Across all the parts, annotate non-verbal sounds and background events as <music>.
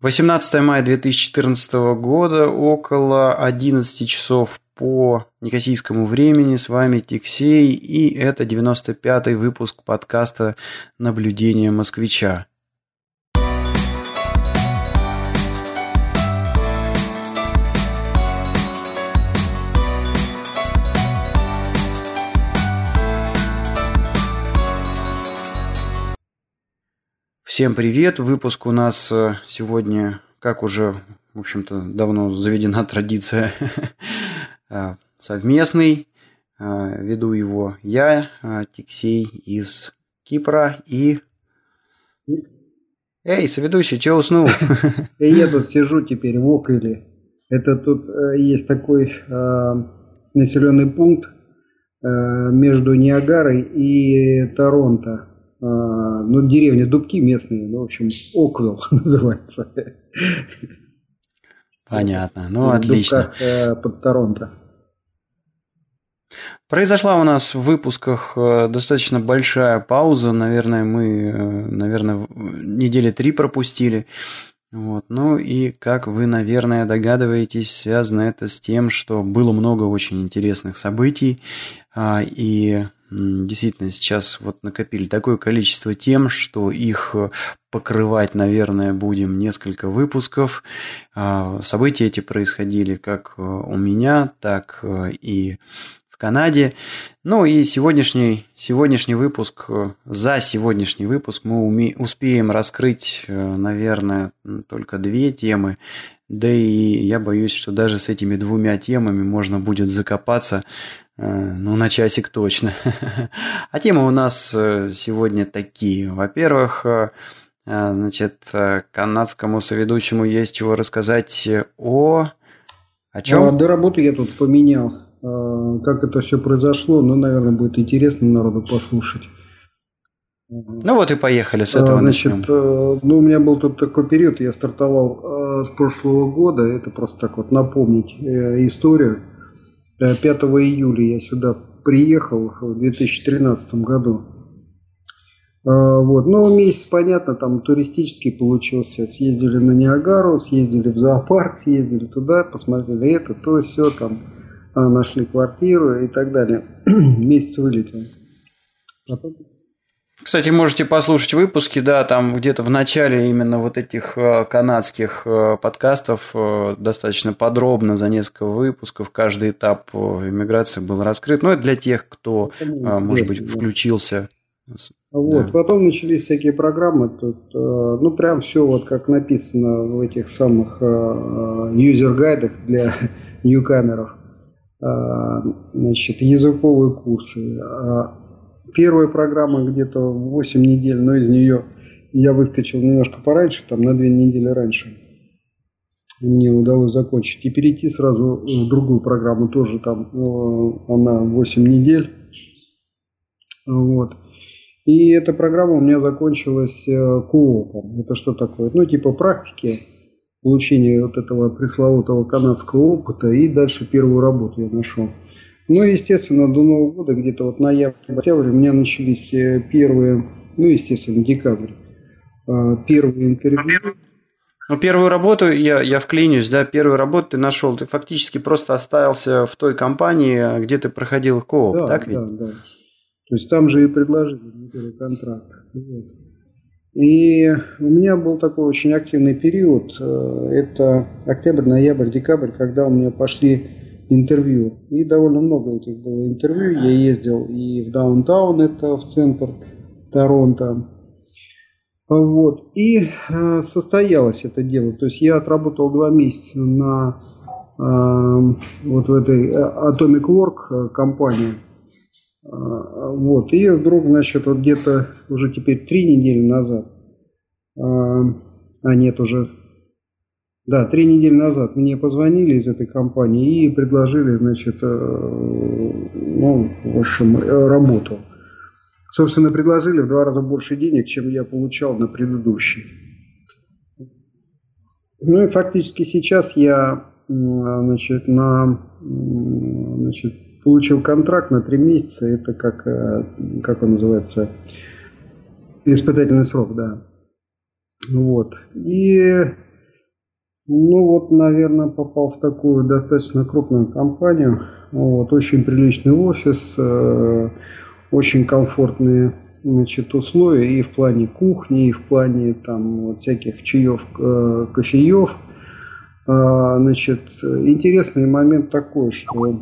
18 мая 2014 года, около 11 часов по некосийскому времени. С вами Тиксей, и это 95-й выпуск подкаста «Наблюдение москвича». Всем привет! Выпуск у нас э, сегодня, как уже, в общем-то, давно заведена <laughs> традиция, <laughs> э, совместный. Э, веду его я, Тиксей из Кипра и... Эй, соведущий, че уснул? <laughs> Я тут сижу теперь в Окриле. Это тут есть такой населенный пункт между Ниагарой и Торонто. А, ну, деревня Дубки местные, ну, в общем, Оквилл <laughs> называется. Понятно, ну, отлично. Дубках, э, под Торонто. Произошла у нас в выпусках э, достаточно большая пауза, наверное, мы, э, наверное, недели три пропустили. Вот. Ну и, как вы, наверное, догадываетесь, связано это с тем, что было много очень интересных событий, а, и действительно сейчас вот накопили такое количество тем, что их э, покрывать, наверное, будем несколько выпусков. А, события эти происходили как э, у меня, так э, и в Канаде. Ну и сегодняшний, сегодняшний выпуск, за сегодняшний выпуск мы успеем раскрыть, наверное, только две темы. Да и я боюсь, что даже с этими двумя темами можно будет закопаться Э, ну, на часик точно. <laughs> А темы у нас э, сегодня такие. Во-первых, э, значит, канадскому соведущему есть чего рассказать о... О чем? А, до работы я тут поменял. Как это все произошло, ну, наверное, будет интересно народу послушать. Ну вот и поехали с этого Значит, начнем. Ну, у меня был тут такой период, я стартовал с прошлого года, это просто так вот напомнить историю. 5 э, июля я сюда приехал в 2013 году. А, вот. Ну, месяц, понятно, там туристический получился. Съездили на Ниагару, съездили в зоопарк, съездили туда, посмотрели это, то, все, там а, нашли квартиру и так далее. <clears throat> месяц вылетел. Потом кстати, можете послушать выпуски, да, там где-то в начале именно вот этих э, канадских э, подкастов э, достаточно подробно за несколько выпусков каждый этап иммиграции был раскрыт. Но ну, это для тех, кто, может быть, включился. Вот, да. потом начались всякие программы, тут, ну, прям все вот как написано в этих самых юзер-гайдах для <laughs> ньюкамеров. Значит, языковые курсы, Первая программа где-то 8 недель, но из нее я выскочил немножко пораньше, там на 2 недели раньше. Мне удалось закончить. И перейти сразу в другую программу, тоже там э, она 8 недель. Вот. И эта программа у меня закончилась э, коопом. Это что такое? Ну, типа практики, получения вот этого пресловутого канадского опыта. И дальше первую работу я нашел. Ну, естественно, до Нового года, где-то вот ноябрь-октябрь, у меня начались э, первые, ну, естественно, декабрь, э, первые интервью. Ну, первую работу, я, я вклинюсь, да, первую работу ты нашел, ты фактически просто остался в той компании, где ты проходил кооп, да, так ведь? Да, да. То есть там же и предложили первый контракт. Вот. И у меня был такой очень активный период, э, это октябрь, ноябрь, декабрь, когда у меня пошли интервью. И довольно много этих было интервью. Я ездил и в даунтаун, это в центр Торонто. Вот. И э, состоялось это дело. То есть я отработал два месяца на э, вот в этой э, Atomic Work э, компании. Э, вот. И вдруг, значит, вот где-то уже теперь три недели назад, э, а нет, уже да, три недели назад мне позвонили из этой компании и предложили, значит, э, ну, в общем, э, работу. Собственно, предложили в два раза больше денег, чем я получал на предыдущий. Ну и фактически сейчас я, значит, на, значит, получил контракт на три месяца. Это как, э, как он называется, испытательный срок, да. Вот. И Ну вот, наверное, попал в такую достаточно крупную компанию. Вот, очень приличный офис, э, очень комфортные значит, условия и в плане кухни, и в плане там вот всяких чаев, э, кофеев. Э, значит, интересный момент такой, что э,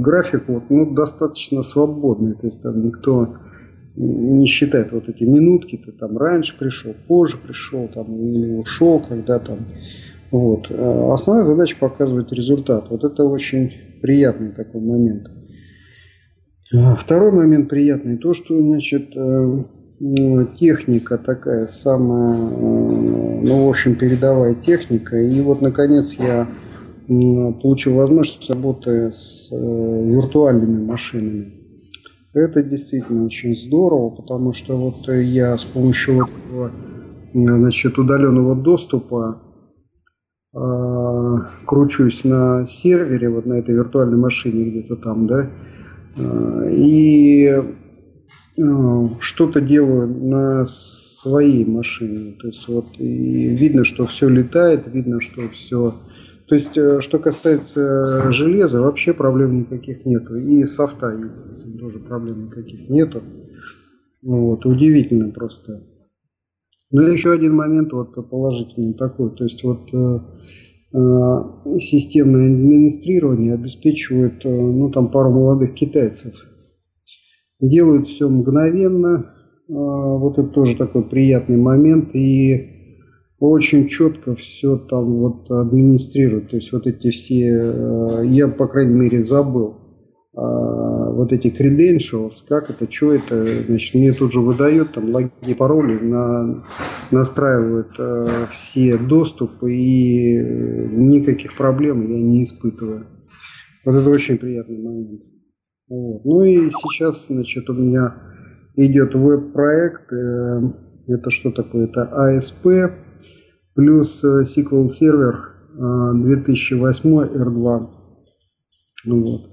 график вот, ну, достаточно свободный, то есть там никто не считает вот эти минутки, ты там раньше пришел, позже пришел, там, или ушел, когда там. Вот. А основная задача показывать результат. Вот это очень приятный такой момент. А второй момент приятный, то, что, значит, э, техника такая самая, э, ну, в общем, передовая техника. И вот, наконец, я получил возможность работы с э, виртуальными машинами. Это действительно очень здорово, потому что вот я с помощью этого, значит, удаленного доступа э, кручусь на сервере, вот на этой виртуальной машине где-то там, да, э, и э, что-то делаю на своей машине. То есть вот и видно, что все летает, видно, что все то есть, э, что касается железа, вообще проблем никаких нету. И софта, естественно, тоже проблем никаких нету. Вот, удивительно просто. Ну и еще один момент вот положительный такой. То есть, вот э, э, системное администрирование обеспечивает, э, ну, там пару молодых китайцев. Делают все мгновенно. Э, вот это тоже такой приятный момент. И очень четко все там вот администрирует. То есть вот эти все, э, я, по крайней мере, забыл а, вот эти credentials, как это, что это, значит, мне тут же выдает там логин, пароли, на, настраивают э, все доступы и э, никаких проблем я не испытываю. Вот это очень приятный момент. Вот. Ну и сейчас, значит, у меня идет веб-проект, это что такое? Это ASP, плюс э, SQL сервер 2008 R2. Вот.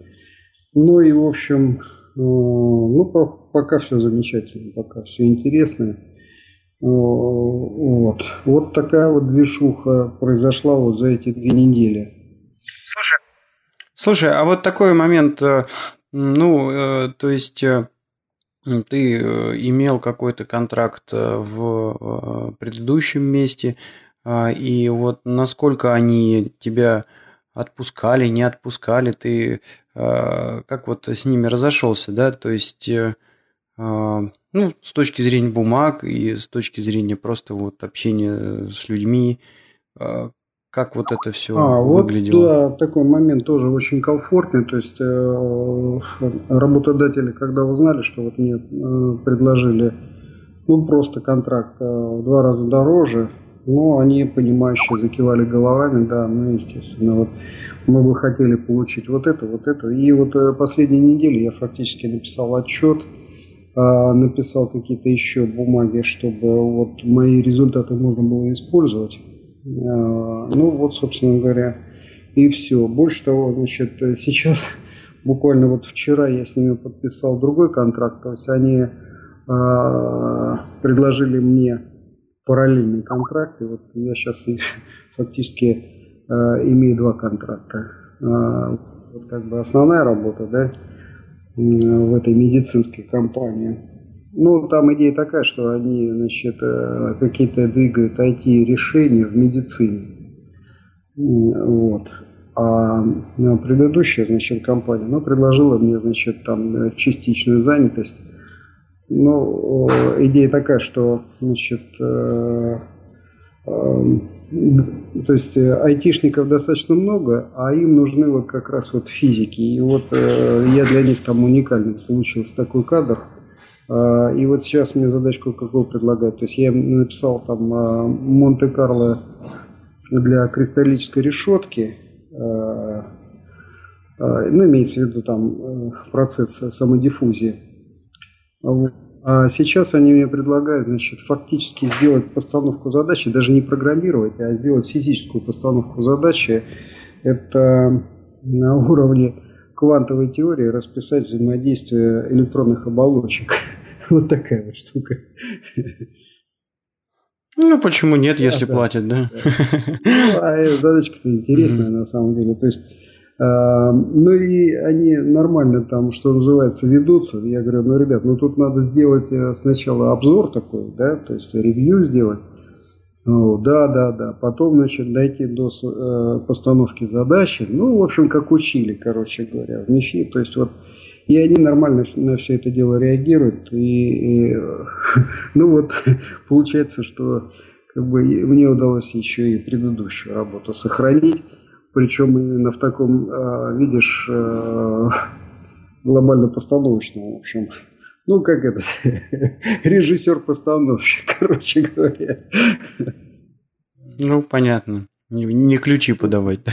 Ну и, в общем, э, ну, пока все замечательно, пока все интересно. Э, вот. вот такая вот движуха произошла вот за эти две недели. Слушай, Слушай, а вот такой момент, ну, то есть ты имел какой-то контракт в предыдущем месте, и вот насколько они тебя отпускали, не отпускали, ты а, как вот с ними разошелся, да, то есть, э, а, ну, с точки зрения бумаг и с точки зрения просто вот общения с людьми, как вот это все а, выглядело? Вот, да, такой момент тоже очень комфортный. То есть э, работодатели, когда узнали, что вот мне э, предложили ну, просто контракт в два раза дороже, ну, они, понимающие, закивали головами, да, ну, естественно, вот мы бы хотели получить вот это, вот это. И вот э, последние недели я фактически написал отчет, а, написал какие-то еще бумаги, чтобы вот мои результаты можно было использовать. А, ну, вот, собственно говоря, и все. Больше того, значит, сейчас, <laughs> буквально вот вчера я с ними подписал другой контракт, то есть они предложили мне параллельные контракты. Вот я сейчас <laughs> фактически э, имею два контракта. Э, вот как бы основная работа, да, в этой медицинской компании. Ну, там идея такая, что они, значит, э, какие-то двигают IT-решения в медицине. Вот. А предыдущая, значит, компания, ну, предложила мне, значит, там частичную занятость ну, идея такая, что, значит, э, э, то есть э, айтишников достаточно много, а им нужны вот как раз вот физики. И вот я для них там уникальный получился такой кадр. И вот сейчас мне задачку какую предлагают. То есть я написал там Монте-Карло для кристаллической решетки. Ну, имеется в виду там процесс самодиффузии. А сейчас они мне предлагают, значит, фактически сделать постановку задачи, даже не программировать, а сделать физическую постановку задачи. Это на уровне квантовой теории расписать взаимодействие электронных оболочек. <laughs> Вот такая вот штука. Ну, почему нет, если платят, да? Ну, а <laughs> задачка-то интересная на самом деле. То есть, ну и они нормально там, что называется, ведутся. Я говорю, ну, ребят, ну тут надо сделать э, сначала обзор такой, да, то есть ревью сделать. Ну, да, да, да. Потом, значит, дойти до э, постановки задачи. Ну, в общем, как учили, короче говоря, в МИФИ. То есть вот и они нормально на все это дело реагируют. И, и <laughs> ну вот, <laughs> получается, что как бы мне удалось еще и предыдущую работу сохранить. Причем именно в таком, а, видишь, а, глобально-постановочном, в общем. Ну, как это, <laughs> режиссер-постановщик, <laughs> короче говоря. Ну, понятно. Не, не ключи подавать. <laughs>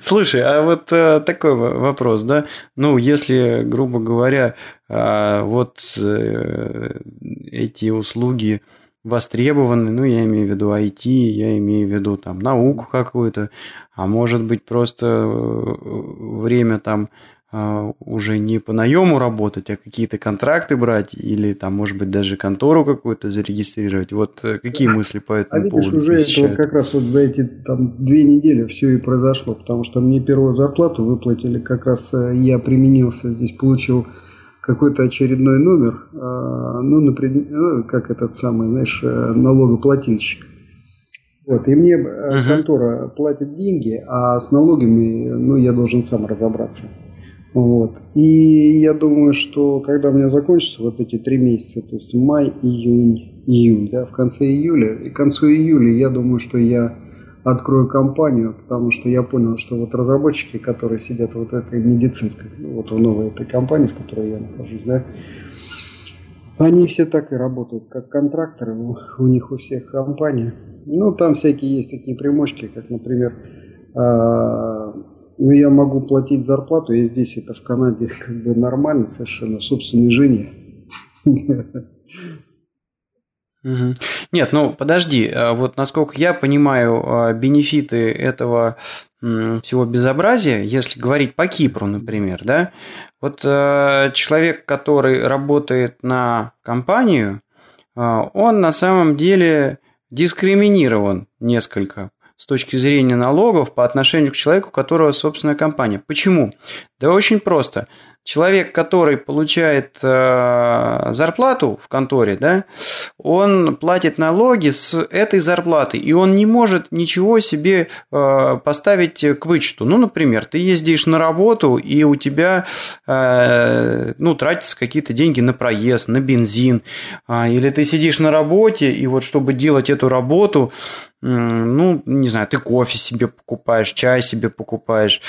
Слушай, а вот э, такой вопрос, да? Ну, если, грубо говоря, э, вот э, эти услуги востребованы, ну, я имею в виду IT, я имею в виду там науку какую-то, а может быть просто э, время там а, уже не по наему работать, а какие-то контракты брать или там, может быть, даже контору какую-то зарегистрировать. Вот э, какие мысли по этому а видишь, поводу уже это вот как раз вот за эти там две недели все и произошло, потому что мне первую зарплату выплатили, как раз э, я применился здесь, получил какой-то очередной номер, а, ну, например, ну, как этот самый, знаешь, э, налогоплательщик. Вот, и мне uh-huh. контора платит деньги, а с налогами, ну, я должен сам разобраться. Вот. И я думаю, что когда у меня закончатся вот эти три месяца, то есть май, июнь, июль, да, в конце июля, и к концу июля я думаю, что я открою компанию, потому что я понял, что вот разработчики, которые сидят вот этой медицинской, вот в новой этой компании, в которой я нахожусь, да, они все так и работают, как контракторы, у них у всех компания. Ну, там всякие есть такие примочки, как, например, а, ну, я могу платить зарплату, и здесь это в Канаде <laughs> как бы нормально совершенно, собственной жене. <laughs> Нет, ну подожди, а вот насколько я понимаю а, бенефиты этого всего безобразия, если говорить по Кипру, например, да, вот а, человек, который работает на компанию, он на самом деле дискриминирован несколько с точки зрения налогов по отношению к человеку, у которого собственная компания. Почему? Да очень просто. Человек, который получает э, зарплату в конторе, да, он платит налоги с этой зарплаты, и он не может ничего себе э, поставить к вычету. Ну, например, ты ездишь на работу, и у тебя э, ну, тратятся какие-то деньги на проезд, на бензин, э, или ты сидишь на работе, и вот чтобы делать эту работу, ну, не знаю, ты кофе себе покупаешь, чай себе покупаешь.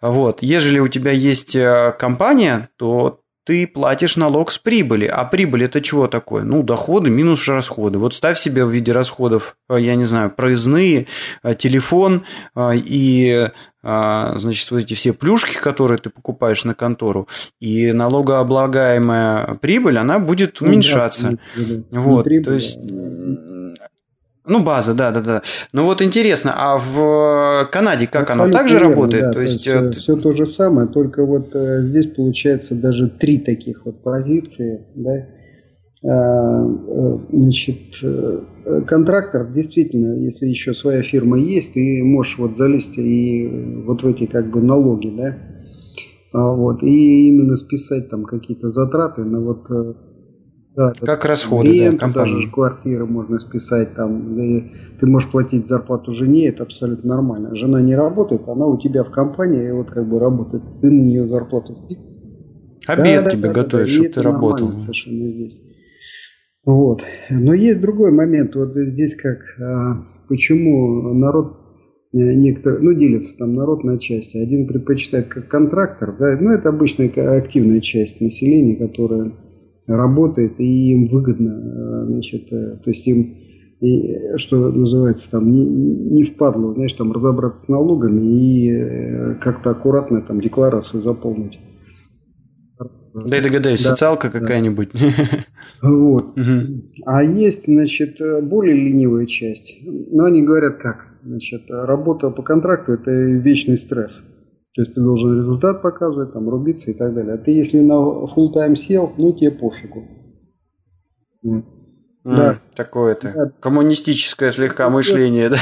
Вот. Ежели у тебя есть э, компания, то ты платишь налог с прибыли. А прибыль это чего такое? Ну, доходы минус расходы. Вот ставь себе в виде расходов, э, я не знаю, проездные, э, телефон и значит, вот эти все плюшки, которые ты покупаешь на контору, и налогооблагаемая прибыль, она будет ну уменьшаться. Вот, то есть ну, база, да, да, да. Ну вот интересно, а в Канаде как Абсолютно оно также верно, работает? Да, то есть, то есть э, все то же самое, только вот э, здесь получается даже три таких вот позиции, да. А, э, значит, э, контрактор действительно, если еще своя фирма есть, ты можешь вот залезть и вот в эти как бы налоги, да. А, вот, и именно списать там какие-то затраты на вот э, да, как расходы, ренту, да, даже квартиры можно списать, там, ты можешь платить зарплату жене, это абсолютно нормально. Жена не работает, она у тебя в компании, и вот как бы работает, ты на нее зарплату спишешь. Обед да, тебе да, готовишь, да, чтобы ты работал. Совершенно здесь. Вот. Но есть другой момент. Вот здесь как, а, почему народ э, некоторые, ну, делится там народ на части. Один предпочитает как контрактор, да, ну, это обычная активная часть населения, которая работает, и им выгодно, э, значит, э, то есть им, что называется, там, не, не впадло, знаешь, там, разобраться с налогами и э, как-то аккуратно там декларацию заполнить. Да и догадаюсь, да, социалка какая-нибудь. Вот. Угу. А есть, значит, более ленивая часть. Но они говорят как? Значит, работа по контракту – это вечный стресс. То есть ты должен результат показывать, там, рубиться и так далее. А ты если на full time сел, ну тебе пофигу. Да. Такое-то. Да. Коммунистическое слегка мышление, да?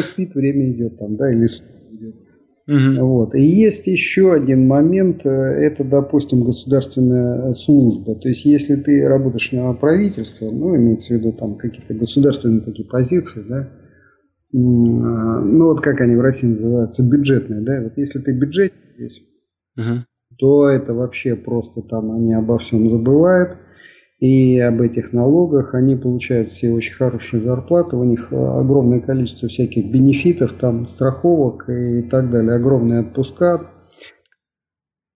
Спит, время идет там, да, или идет. Угу. Вот. И есть еще один момент, э, это, допустим, государственная служба. То есть, если ты работаешь на правительство, ну, имеется в виду там какие-то государственные такие позиции, да, ну, вот как они в России называются, бюджетные, да, вот если ты бюджет здесь, угу. то это вообще просто там они обо всем забывают и об этих налогах. Они получают все очень хорошие зарплаты, у них огромное количество всяких бенефитов, там страховок и так далее, огромные отпуска.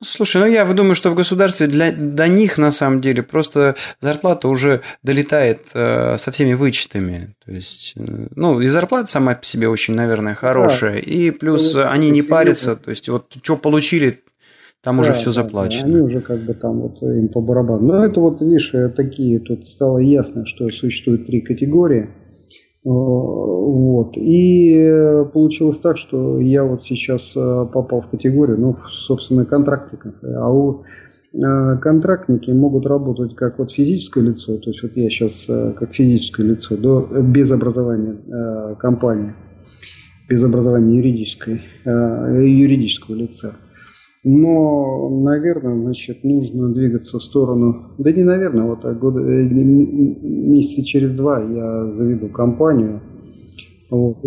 Слушай, ну я думаю, что в государстве для, до них на самом деле просто зарплата уже долетает э, со всеми вычетами. То есть, э, ну, и зарплата сама по себе очень, наверное, хорошая. Да. И плюс ну, они не парятся. То есть, вот что получили, там да, уже все заплачено. Да, они уже как бы там вот им по барабану. Но это вот, видишь, э, такие, тут стало ясно, что существует три категории. Э, вот. И э, получилось так, что я вот сейчас попал в категорию, ну, собственно, контрактников. А у контрактники могут работать как вот физическое лицо, то есть вот я сейчас как физическое лицо, до, без образования компании, без образования юридической, юридического лица. Но, наверное, значит, нужно двигаться в сторону, да не наверное, вот а года, э, месяца через два я заведу компанию. Вот.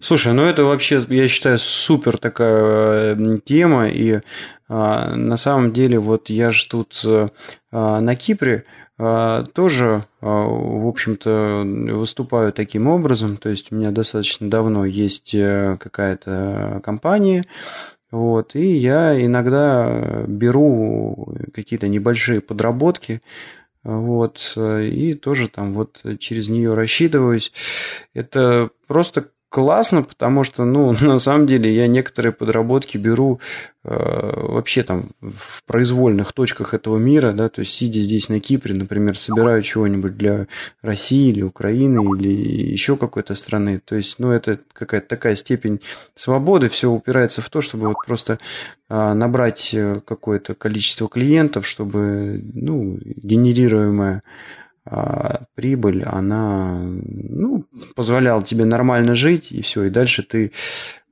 Слушай, ну это вообще, я считаю, супер такая э, тема, и а, на самом деле вот я же тут а, на Кипре а, тоже, а, в общем-то, выступаю таким образом, то есть у меня достаточно давно есть какая-то компания, вот, и я иногда беру какие-то небольшие подработки, вот, и тоже там вот через нее рассчитываюсь. Это просто классно, потому что, ну, <laughs> на самом деле я некоторые подработки беру э, вообще там в произвольных точках этого мира, да, то есть сидя здесь на Кипре, например, собираю чего-нибудь для России или Украины или еще какой-то страны, то есть, ну, это какая-то такая степень свободы, все упирается в то, чтобы вот просто э, набрать какое-то количество клиентов, чтобы, ну, генерируемое а прибыль, она ну, позволяла тебе нормально жить, и все, и дальше ты,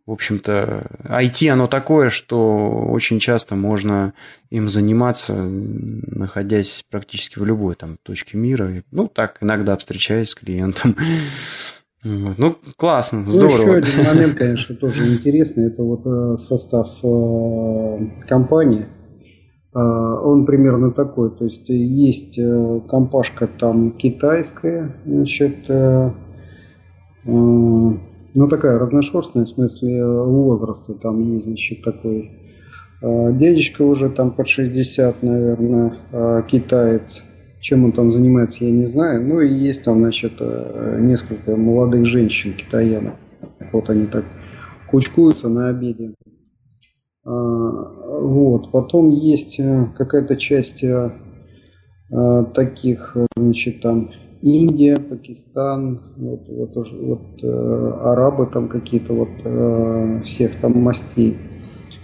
в общем-то, IT оно такое, что очень часто можно им заниматься, находясь практически в любой там точке мира. Ну, так, иногда встречаясь с клиентом. Ну, классно, здорово. Ну, еще один момент, конечно, тоже интересный. Это вот э, состав э, компании – он примерно такой, то есть есть э, компашка там китайская, значит, э, э, ну такая разношерстная в смысле возраста, там есть, значит, такой дядечка уже там под 60, наверное, китаец, чем он там занимается, я не знаю, ну и есть там, значит, несколько молодых женщин китаянок, вот они так кучкуются на обеде. А, вот. Потом есть э, какая-то часть э, э, таких, значит, там Индия, Пакистан, вот, вот, вот арабы там какие-то вот всех там мастей.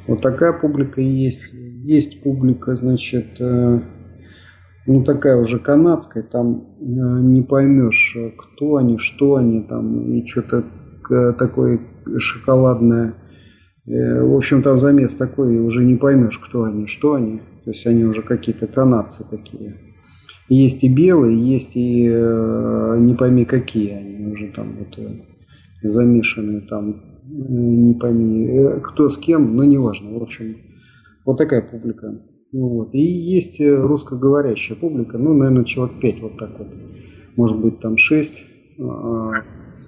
Вот такая публика есть. Есть публика, значит, ну такая уже канадская, там не поймешь, кто они, что они там, и что-то такое шоколадное в общем, там замес такой, и уже не поймешь, кто они, что они. То есть они уже какие-то канадцы такие. Есть и белые, есть и э, не пойми какие они уже там вот э, замешанные там, не пойми кто с кем, но неважно. В общем, вот такая публика. Вот. И есть русскоговорящая публика, ну, наверное, человек 5 вот так вот. Может быть, там 6 а,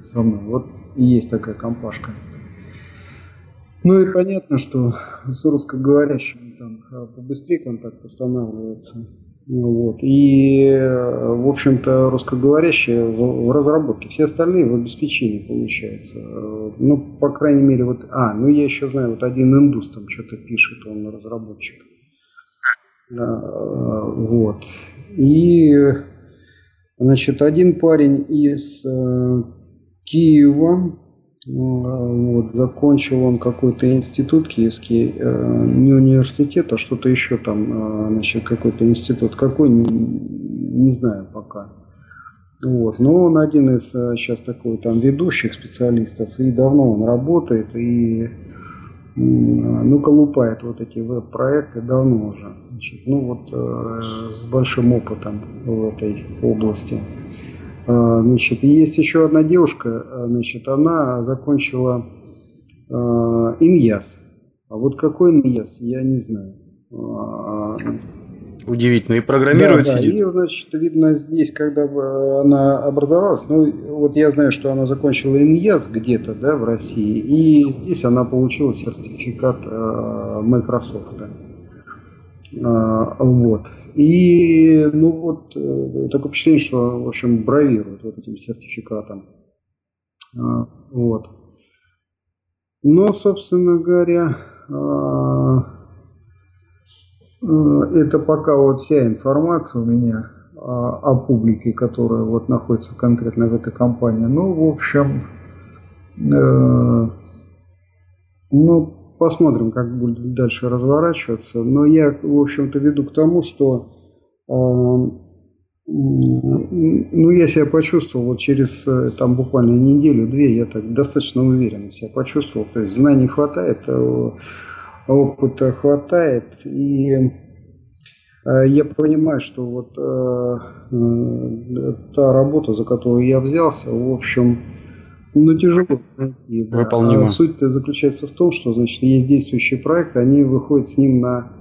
со мной. Вот и есть такая компашка. Ну и понятно, что с русскоговорящими там а, побыстрее контакт устанавливается. Вот. И, в общем-то, русскоговорящие в, разработке, все остальные в обеспечении получается. Ну, по крайней мере, вот... А, ну я еще знаю, вот один индус там что-то пишет, он разработчик. А, вот. И, значит, один парень из э, Киева, вот, закончил он какой-то институт киевский, э, не университет, а что-то еще там, э, значит, какой-то институт. Какой, не, не знаю пока. Вот. Но он один из сейчас такой там ведущих специалистов, и давно он работает, и ну, колупает вот эти веб-проекты давно уже. Значит, ну вот э, с большим опытом в этой области. Э, значит, есть еще одна девушка, значит, она закончила э. А вот какой ИМЯС, я не знаю. Удивительно. И программирует да, сидит. Да. И, значит, видно здесь, когда она образовалась, ну, вот я знаю, что она закончила ИНЕС где-то, да, в России, и здесь она получила сертификат э, Microsoft. А, вот. И, ну, вот, э, такое впечатление, что, в общем, бравирует вот этим сертификатом. А, вот. Но, собственно говоря, а, Э, это пока вот вся информация у меня о, о публике, которая вот находится конкретно в этой компании. Ну, в общем, э, ну, посмотрим, как будет дальше разворачиваться. Но я, в общем-то, веду к тому, что э, ну, я себя почувствовал вот через э, там буквально неделю-две, я так достаточно уверенно себя почувствовал. То есть знаний хватает, э, опыта хватает. И я понимаю, что вот э, та работа, за которую я взялся, в общем, ну, тяжело найти. Да. А суть-то заключается в том, что, значит, есть действующий проект, они выходят с ним на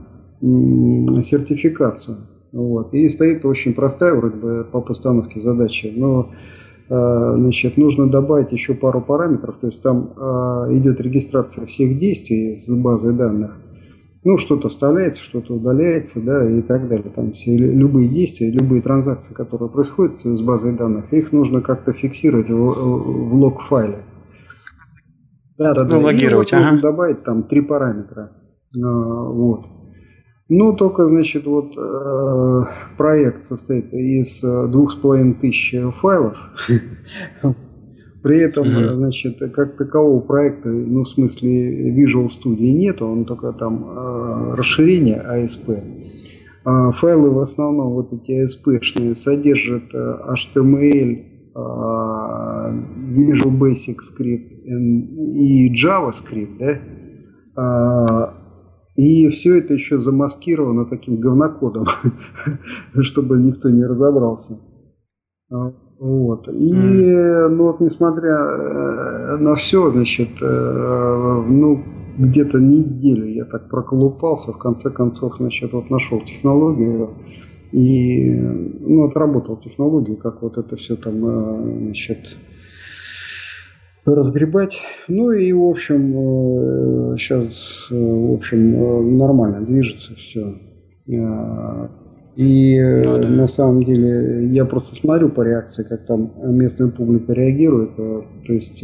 сертификацию. Вот. И стоит очень простая вроде бы по постановке задачи, но Э, значит, нужно добавить еще пару параметров, то есть там э, идет регистрация всех действий с базой данных. Ну, что-то вставляется, что-то удаляется, да, и так далее. Там все любые действия, любые транзакции, которые происходят с базой данных, их нужно как-то фиксировать в, в лог-файле. Да, да, да. Ну, логировать, и вот ага. добавить там три параметра. Э, вот. Ну, только, значит, вот э, проект состоит из э, двух с половиной тысяч файлов. <laughs> При этом, значит, как такового проекта, ну, в смысле Visual Studio нет, он только там э, расширение ASP. А файлы в основном, вот эти ASP-шные, содержат HTML, Visual Basic Script и JavaScript, да, а, и все это еще замаскировано таким говнокодом, <laughs> чтобы никто не разобрался. Вот. И, ну вот, несмотря э, на все, значит, э, ну, где-то неделю я так проколупался, в конце концов, значит, вот нашел технологию и, ну, отработал технологию, как вот это все там, э, значит, разгребать. Ну и, в общем, сейчас, в общем, нормально движется все. Э, и ну, да. на самом деле я просто смотрю по реакции, как там местная публика реагирует. То есть,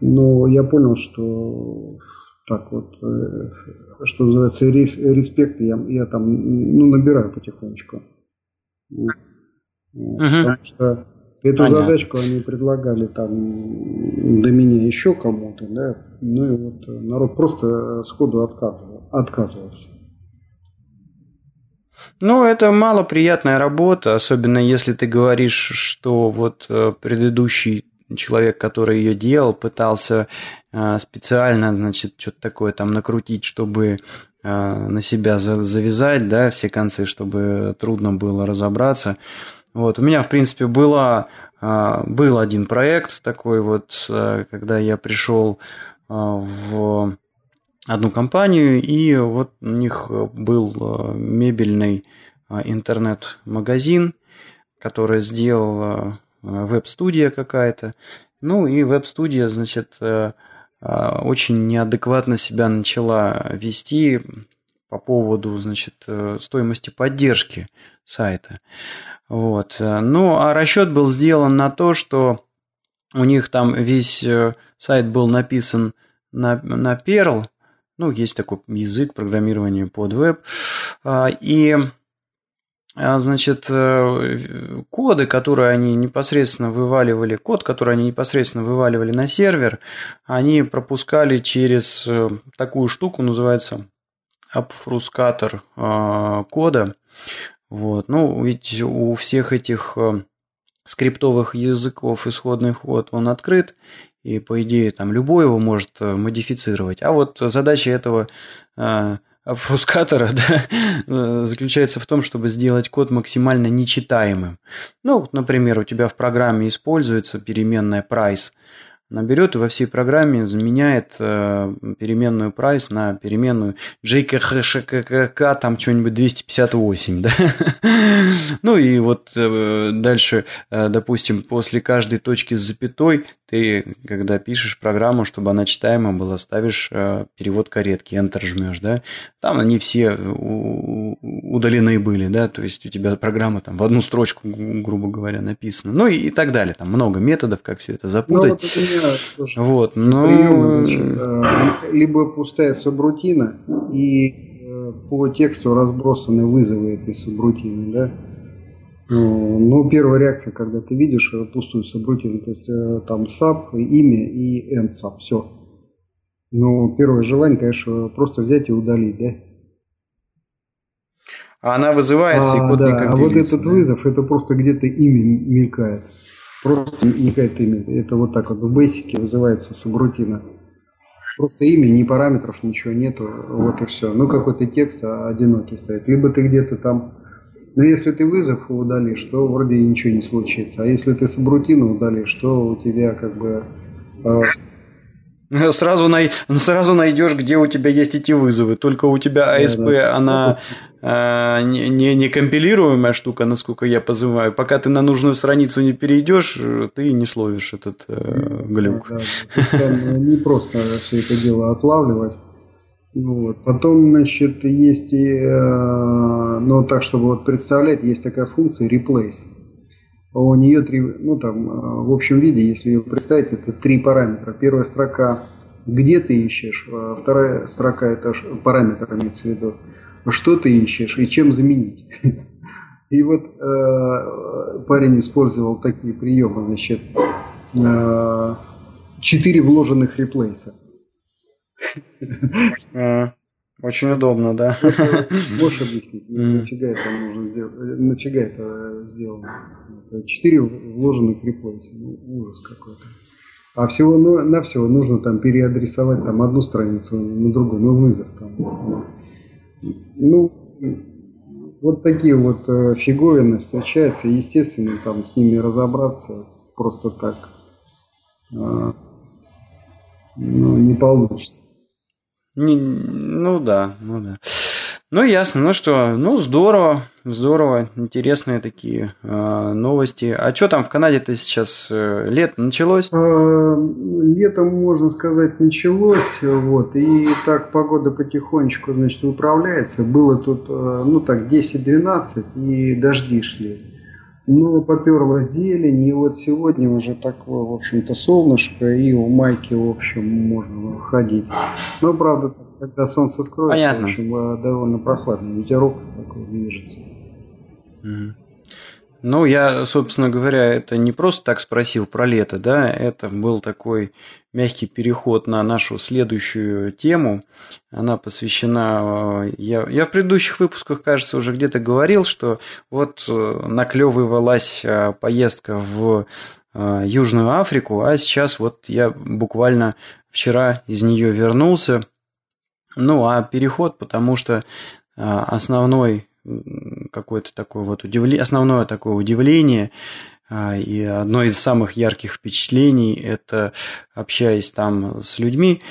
но я понял, что так вот, что называется, респект я, я там ну, набираю потихонечку. Угу. Потому что Эту Понятно. задачку они предлагали там до меня еще кому-то, да, ну и вот народ просто сходу отказывал, отказывался. Ну, это малоприятная работа, особенно если ты говоришь, что вот э, предыдущий человек, который ее делал, пытался э, специально, значит, что-то такое там накрутить, чтобы э, на себя завязать, да, все концы, чтобы трудно было разобраться. Вот, у меня, в принципе, была, а, был один проект такой вот, когда я пришел в одну компанию, и вот у них был мебельный интернет-магазин, который сделал веб-студия какая-то. Ну и веб-студия, значит, очень неадекватно себя начала вести по поводу, значит, э, стоимости поддержки сайта. Вот. Ну, а расчет был сделан на то, что у них там весь э, сайт был написан на, на Perl, ну, есть такой язык программирования под веб, а, и а, значит, э, коды, которые они непосредственно вываливали, код, который они непосредственно вываливали на сервер, они пропускали через э, такую штуку, называется обфрускатор кода. Вот. Ну, ведь у всех этих э, скриптовых языков исходный код, он открыт, и, по идее, там любой его может э, модифицировать. А вот задача этого э, фрускатора <laughs> да, э, заключается в том, чтобы сделать код максимально нечитаемым. Ну, например, у тебя в программе используется переменная price – она берет и во всей программе заменяет э, переменную price на переменную jkxkk, там что-нибудь 258, <laughs> да? ну и вот э, дальше, допустим, после каждой точки с запятой ты, когда пишешь программу, чтобы она читаема была, ставишь э, перевод каретки, Enter жмешь, да? Там они все удалены были, да, то есть у тебя программа там в одну строчку, грубо говоря, написана. Ну и, и так далее, там много методов, как все это запутать. Ну, вот тоже. Вот, но... Приемы, значит, э, либо пустая сабрутина и э, по тексту разбросаны вызовы этой сабрутины, да? Ну, первая реакция, когда ты видишь э, пустую сабрутину, то есть там SAP, имя и EndSAP, все. Ну, первое желание, конечно, просто взять и удалить, да? А она вызывается, а, и код да, не А вот этот да? вызов, это просто где-то имя мелькает. Просто какое-то имя. Это вот так вот в бейсике вызывается сабрутина. Просто имя, ни параметров, ничего нету. Вот и все. Ну, какой-то текст одинокий стоит. Либо ты где-то там... Но если ты вызов удалишь, то вроде ничего не случится. А если ты сабрутину удалишь, то у тебя как бы... Э, сразу, най... сразу найдешь, где у тебя есть эти вызовы. Только у тебя ASP, да, да. она а, не, не, не компилируемая штука, насколько я позываю. Пока ты на нужную страницу не перейдешь, ты не словишь этот э, глюк. Да, да. Не просто все это дело отлавливать. Вот. Потом, значит, есть и, э, ну, так, чтобы вот представлять, есть такая функция replace. У нее три, ну, там, э, в общем виде, если ее представить, это три параметра. Первая строка, где ты ищешь, а вторая строка, это параметр имеется в виду, что ты ищешь и чем заменить. <laughs> И вот э, парень использовал такие приемы, значит, э, четыре вложенных реплейса. А, <laughs> очень удобно, да. Можешь объяснить, <laughs> нафига это нужно сделать, нафига это сделано? Четыре вложенных реплейса, ну, ужас какой-то. А всего ну, на всего нужно там переадресовать там одну страницу на другую, ну вызов там. Ну, вот такие вот э, фиговины встречаются, естественно, там с ними разобраться просто так э, ну, не получится. Не, ну да, ну да. Ну, ясно. Ну что, ну, здорово, здорово. Интересные такие э, новости. А что там в Канаде-то сейчас? Э, лето началось? А, летом, можно сказать, началось. Вот. И так погода потихонечку, значит, управляется. Было тут, э, ну так, 10-12, и дожди шли. Ну, поперла зелень, и вот сегодня уже такое, в общем-то, солнышко, и у майки, в общем, можно ходить. Но, правда, когда солнце скроется, Понятно. в общем, э, довольно прохладно. Ветерок такой движется. Ну, я, собственно говоря, это не просто так спросил про лето, да, это был такой мягкий переход на нашу следующую тему. Она посвящена... Э, я, я в предыдущих выпусках, кажется, уже где-то говорил, что вот э, наклевывалась поездка в Южную Африку, а сейчас вот я буквально вчера из нее вернулся. Ну, а переход, потому что основной какое-то такое вот удивление, основное такое удивление а, и одно из самых ярких впечатлений это общаясь там с людьми,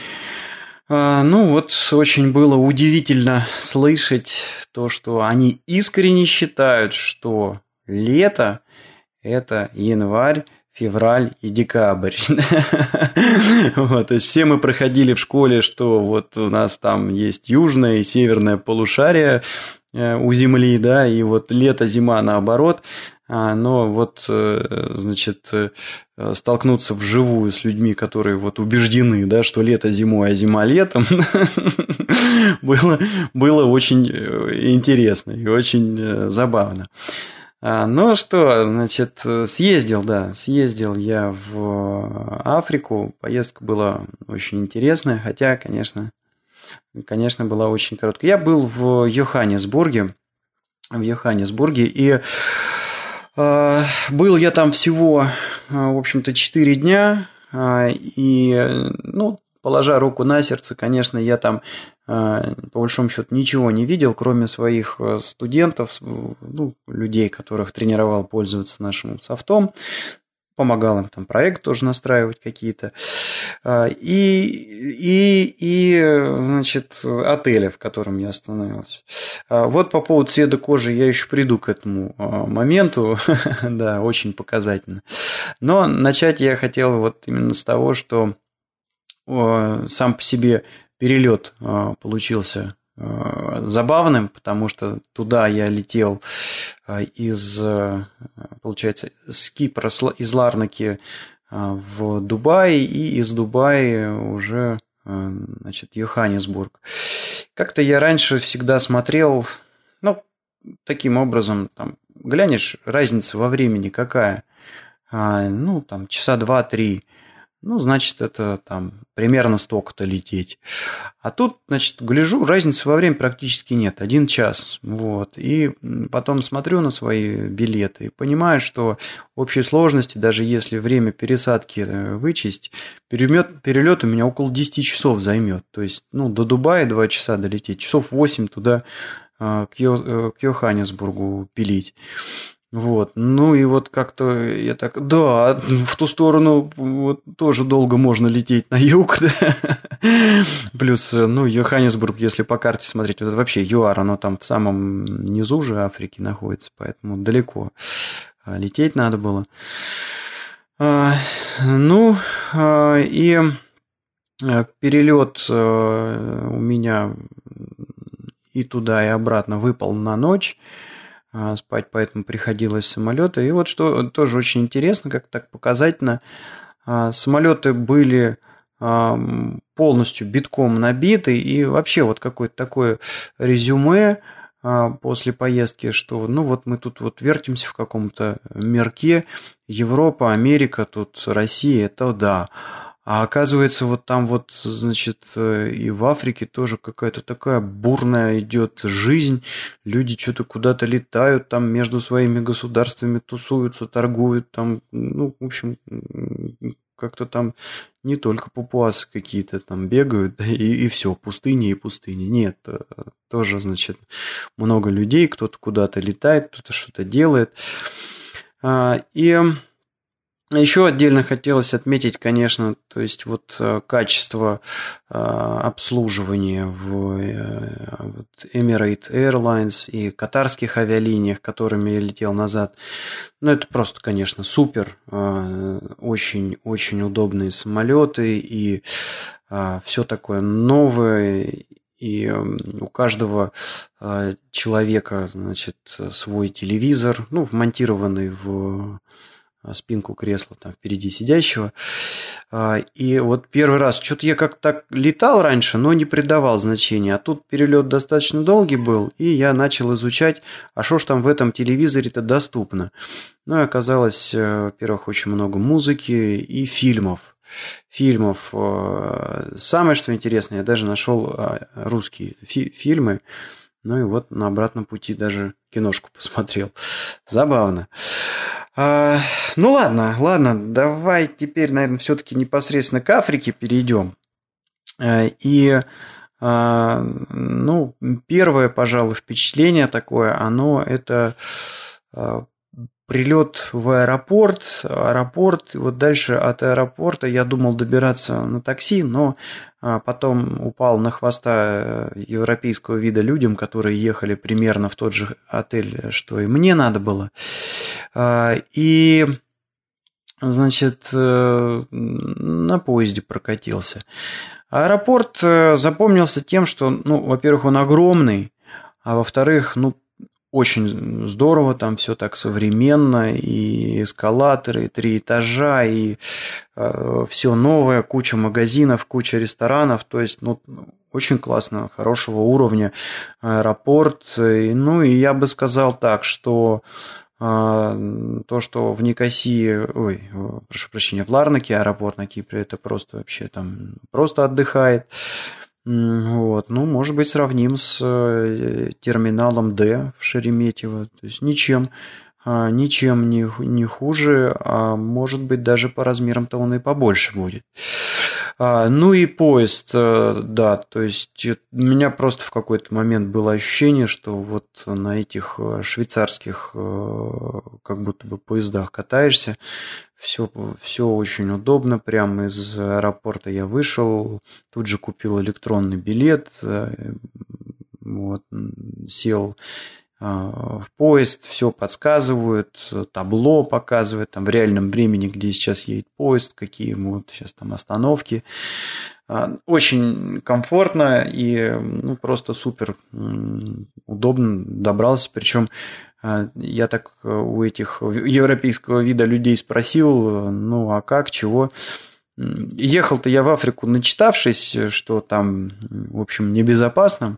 а, ну вот очень было удивительно слышать то, что они искренне считают, что лето это январь, февраль и декабрь. <laughs> вот, то есть все мы проходили в школе, что вот у нас там есть южное и северное полушарие э, у Земли, да, и вот лето, зима наоборот. А, но вот, э, значит, э, столкнуться вживую с людьми, которые вот убеждены, да, что лето зимой, а зима летом, <laughs> было, было очень интересно и очень забавно. А, ну что, значит, съездил, да, съездил я в Африку. Поездка была очень интересная, хотя, конечно, конечно, была очень короткая. Я был в Йоханнесбурге, в Йоханнесбурге, и Был я там всего, в общем-то, 4 дня, и, ну, положа руку на сердце, конечно, я там по большому счету ничего не видел, кроме своих студентов, ну, людей, которых тренировал пользоваться нашим софтом помогал им там проект тоже настраивать какие-то. А, и, и, и, значит, отеля, в котором я остановился. А, вот по поводу цвета кожи я еще приду к этому а, моменту. <laughs> да, очень показательно. Но начать я хотел вот именно с того, что сам по себе перелет получился забавным, потому что туда я летел э, из, э, получается, с Кипра, из Ларнаки в Дубай и из Дубая уже значит, Йоханнесбург. Как-то я раньше всегда смотрел, ну, таким образом, там, глянешь, разница во времени какая, ну, там, часа два-три ну, значит, это там примерно столько-то лететь. А тут, значит, гляжу, разницы во время практически нет, один час. Вот. И потом смотрю на свои билеты и понимаю, что общей сложности, даже если время пересадки э, вычесть, перелет, перелет у меня около 10 часов займет. То есть, ну, до Дубая 2 часа долететь, часов 8 туда э, э, к Йоханнесбургу пилить. Вот, ну и вот как-то я так, да, в ту сторону вот тоже долго можно лететь на юг, <laughs> да? Плюс, ну, Йоханнесбург, если по карте смотреть, вот это вообще ЮАР, оно там в самом низу же Африки находится, поэтому далеко а, лететь надо было. А, ну, а, и перелет у меня и туда, и обратно выпал на ночь. А, спать, поэтому приходилось самолеты. И вот что тоже очень интересно, как так показательно, а, самолеты были а, полностью битком набиты, и вообще вот какое-то такое резюме после поездки, что ну вот мы тут вот вертимся в каком-то мерке, Европа, Америка, тут Россия, это да. А оказывается, вот там вот, значит, э, и в Африке тоже какая-то такая бурная идет жизнь. Люди что-то куда-то летают, там между своими государствами тусуются, торгуют, там, ну, в общем, как-то там не только папуасы какие-то там бегают, и, и все, пустыни и пустыни. Нет, э, тоже, значит, много людей, кто-то куда-то летает, кто-то что-то делает. А, и еще отдельно хотелось отметить, конечно, то есть вот э, качество э, обслуживания в э, вот Emirate Airlines и катарских авиалиниях, которыми я летел назад. Ну, это просто, конечно, супер. Очень-очень удобные самолеты и все такое новое. И у каждого человека, значит, свой телевизор, ну, вмонтированный в спинку кресла там впереди сидящего. А, и вот первый раз, что-то я как-то так летал раньше, но не придавал значения. А тут перелет достаточно долгий был, и я начал изучать, а что ж там в этом телевизоре-то доступно. Ну и оказалось, э, во-первых, очень много музыки и фильмов. Фильмов. Э, самое, что интересно, я даже нашел а, русские фи- фильмы. Ну и вот на обратном пути даже киношку посмотрел. Забавно. А, ну ладно, ладно, давай теперь, наверное, все-таки непосредственно к Африке перейдем. А, и а, ну, первое, пожалуй, впечатление такое, оно это а, прилет в аэропорт, аэропорт, и вот дальше от аэропорта я думал добираться на такси, но а, потом упал на хвоста э, европейского вида людям, которые ехали примерно в тот же отель, что и мне надо было. А, и, значит, э, на поезде прокатился. Аэропорт э, запомнился тем, что, ну, во-первых, он огромный, а во-вторых, ну, очень здорово, там все так современно, и эскалаторы, и три этажа, и э, все новое, куча магазинов, куча ресторанов, то есть, ну, очень классно, хорошего уровня аэропорт. И, ну, и я бы сказал так, что э, то, что в Никосии, ой, прошу прощения, в Ларнаке аэропорт на Кипре, это просто вообще там просто отдыхает. Вот. Ну, может быть, сравним с э, терминалом D в Шереметьево. То есть ничем а, ничем не, не хуже, а может быть даже по размерам-то он и побольше будет. А, ну и поезд, э, да, то есть у меня просто в какой-то момент было ощущение, что вот на этих э, швейцарских э, как будто бы поездах катаешься, все, все очень удобно, прямо из аэропорта я вышел, тут же купил электронный билет, вот, сел в поезд, все подсказывают, табло показывает там в реальном времени, где сейчас едет поезд, какие ему сейчас там остановки. А, очень комфортно и ну, просто супер удобно добрался. Причем а, я так у этих европейского вида людей спросил, ну а как, чего. Ехал-то я в Африку, начитавшись, что там, в общем, небезопасно.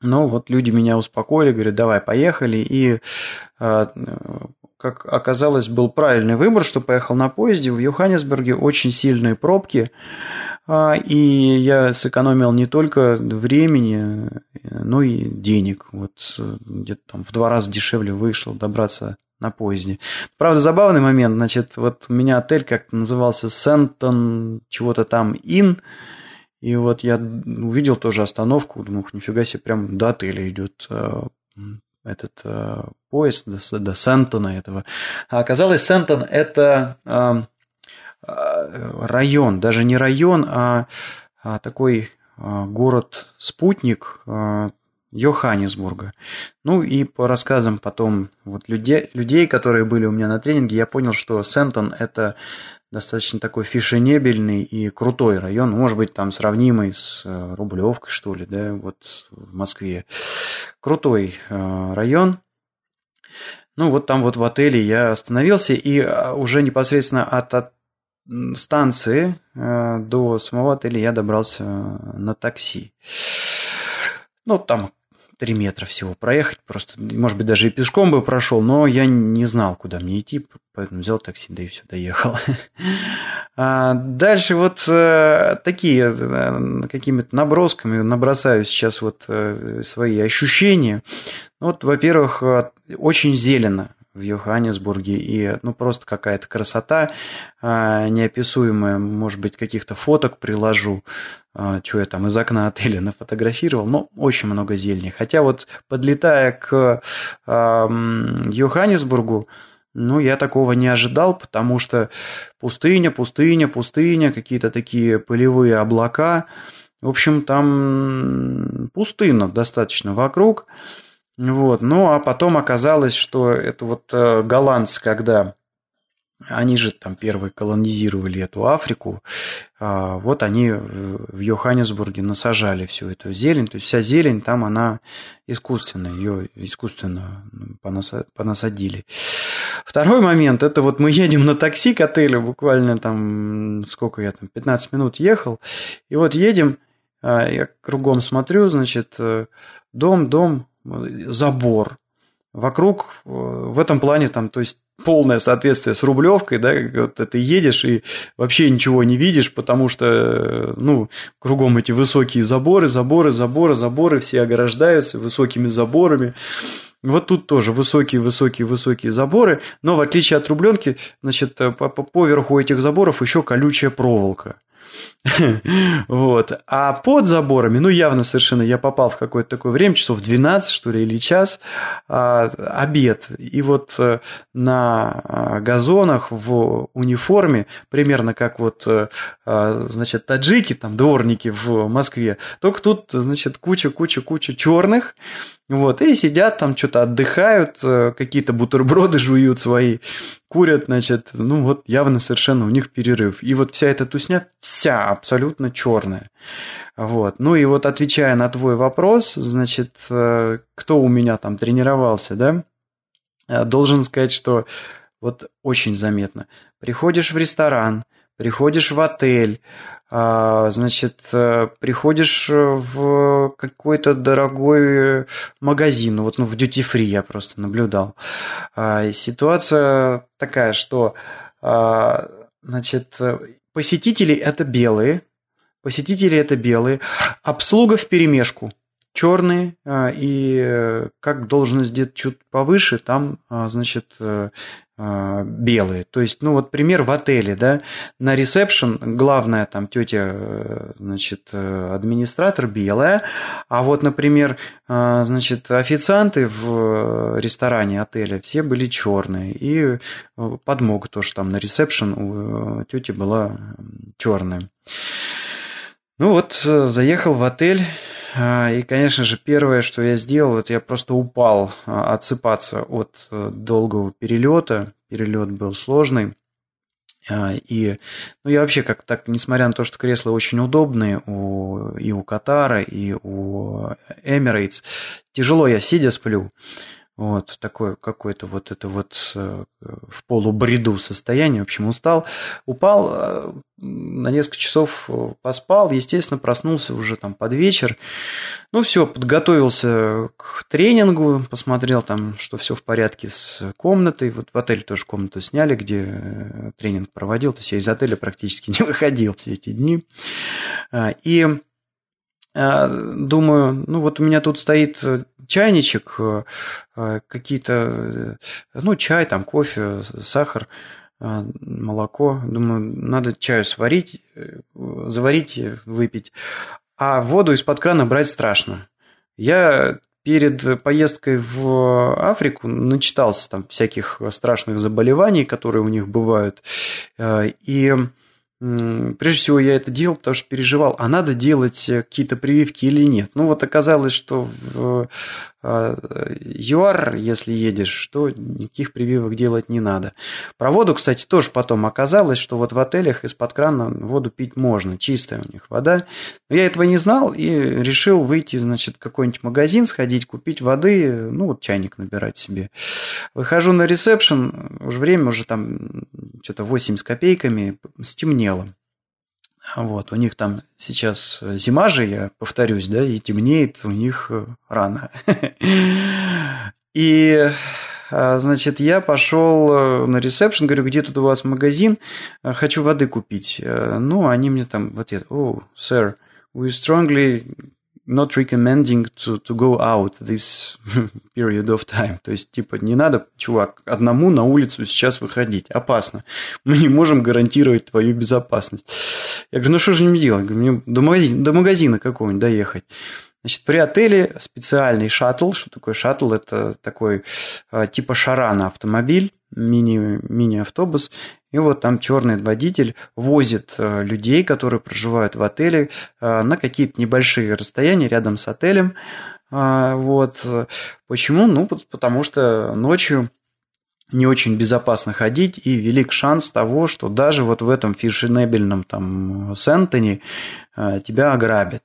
Но вот люди меня успокоили, говорят, давай, поехали. И, а, как оказалось, был правильный выбор, что поехал на поезде. В Йоханнесбурге очень сильные пробки. А, и я сэкономил не только времени, но и денег. Вот где-то там в два раза дешевле вышел добраться на поезде. Правда, забавный момент, значит, вот у меня отель как назывался Сентон, чего-то там Ин, и вот я увидел тоже остановку, думаю, нифига себе, прям до отеля идет э, этот э, поезд до, до Сентона этого. А оказалось, Сентон это э, район, даже не район, а, а такой город-спутник Йоханнесбурга. Ну и по рассказам потом вот людей, людей, которые были у меня на тренинге, я понял, что Сентон это достаточно такой фешенебельный и крутой район, может быть, там сравнимый с э, Рублевкой, что ли, да, вот в Москве. Крутой э, район. Ну, вот там вот в отеле я остановился, и а, уже непосредственно от, от станции э, до самого отеля я добрался на такси. Ну, там три метра всего проехать, просто, может быть, даже и пешком бы прошел, но я не знал, куда мне идти, поэтому взял такси, да и все, доехал. <laughs> А дальше вот э, такие, э, какими-то набросками набросаю сейчас вот э, свои ощущения. Вот, во-первых, очень зелено в Йоханнесбурге, и ну просто какая-то красота а, неописуемая, может быть, каких-то фоток приложу, а, что я там из окна отеля нафотографировал, но очень много зелени. Хотя вот подлетая к а, Йоханнесбургу, ну, я такого не ожидал, потому что пустыня, пустыня, пустыня, какие-то такие пылевые облака. В общем, там пустынно достаточно вокруг. Вот. Ну, а потом оказалось, что это вот э, голландцы, когда они же там первые колонизировали эту Африку, а, вот они в Йоханнесбурге насажали всю эту зелень, то есть вся зелень там она искусственная, ее искусственно понасадили. Второй момент, это вот мы едем на такси к отелю, буквально там, сколько я там, 15 минут ехал, и вот едем, а, я кругом смотрю, значит, э, дом, дом, забор. Вокруг э, в этом плане там, то есть полное соответствие с Рублевкой, да, вот ты едешь и вообще ничего не видишь, потому что, э, ну, кругом эти высокие заборы, заборы, заборы, заборы, все ограждаются высокими заборами. Вот тут тоже высокие, высокие, высокие заборы, но в отличие от Рубленки, значит, э, по, по поверху этих заборов еще колючая проволока. Вот. А под заборами, ну, явно совершенно я попал в какое-то такое время, часов 12, что ли, или час, а, обед. И вот э, на а, газонах в униформе, примерно как вот, э, а, значит, таджики, там, дворники в Москве, только тут, значит, куча-куча-куча черных, вот, и сидят там, что-то отдыхают, э, какие-то бутерброды жуют свои, курят, значит, ну вот явно совершенно у них перерыв. И вот вся эта тусня, вся абсолютно черная. Вот. Ну и вот отвечая на твой вопрос, значит, э, кто у меня там тренировался, да, э, должен сказать, что вот очень заметно. Приходишь в ресторан, приходишь в отель, а, значит, э, приходишь в какой-то дорогой магазин, вот ну, в duty free я просто наблюдал. А, ситуация такая, что, а, значит, посетители это белые, посетители это белые, обслуга в перемешку, черные, и как должность где-то чуть повыше, там, значит, а, белые. То есть, ну вот пример в отеле, да, на ресепшн главная там тетя, э, значит, э, администратор белая, а вот, например, а, значит, официанты в ресторане отеля все были черные, и э, подмога тоже там на ресепшн у тети была черная. Ну вот, заехал в отель, а, и, конечно же, первое, что я сделал, это я просто упал а, отсыпаться от э, долгого перелета. Перелет был сложный. А, и ну, я вообще как так, несмотря на то, что кресла очень удобные у, и у Катара, и у Emirates, тяжело я сидя сплю. Вот, такое какое-то вот это вот э, в полубреду состояние, в общем, устал. Упал, э, на несколько часов э, поспал, естественно, проснулся уже там под вечер. Ну, все, подготовился к тренингу, посмотрел там, что все в порядке с комнатой. Вот в отеле тоже комнату сняли, где тренинг проводил. То есть я из отеля практически <laughs> не выходил все эти дни. А, и думаю, ну вот у меня тут стоит чайничек, э, э, какие-то, э, ну, чай, там, кофе, сахар, молоко. Думаю, надо чаю сварить, заварить, выпить. А воду из-под крана брать страшно. Я перед поездкой в Африку начитался там всяких страшных заболеваний, которые у них бывают. И Прежде всего, я это делал, потому что переживал, а надо делать э, какие-то прививки или нет. Ну, вот оказалось, что в ЮАР, если едешь, то никаких прививок делать не надо. Про воду, кстати, тоже потом оказалось, что вот в отелях из-под крана воду пить можно, чистая у них вода. Но я этого не знал и решил выйти, значит, в какой-нибудь магазин, сходить, купить воды, ну, вот чайник набирать себе. Выхожу на ресепшн, уже время уже там что-то 8 с копейками, стемнело. Вот, у них там сейчас зима же, я повторюсь, да, и темнеет у них э, рано. <laughs> И, а, значит, я пошел э, на ресепшн, говорю, где тут у вас магазин, э, хочу воды купить. Ну, они мне там в ответ, oh, sir, we strongly not recommending to, to go out this <laughs> period of time. То есть, типа, не надо, чувак, одному на улицу сейчас выходить. Опасно. Мы не можем гарантировать твою безопасность. Я говорю, ну что же мне делать? Говорю, мне до магазина, до магазина какого-нибудь доехать. Значит, при отеле специальный шаттл. Что такое шаттл? Это такой а, типа шарана автомобиль, мини, мини-автобус. И вот там черный водитель возит а, людей, которые проживают в отеле, а, на какие-то небольшие расстояния рядом с отелем. Вот. Почему? Ну, потому что ночью не очень безопасно ходить, и велик шанс того, что даже вот в этом фешенебельном там Сентоне тебя ограбят.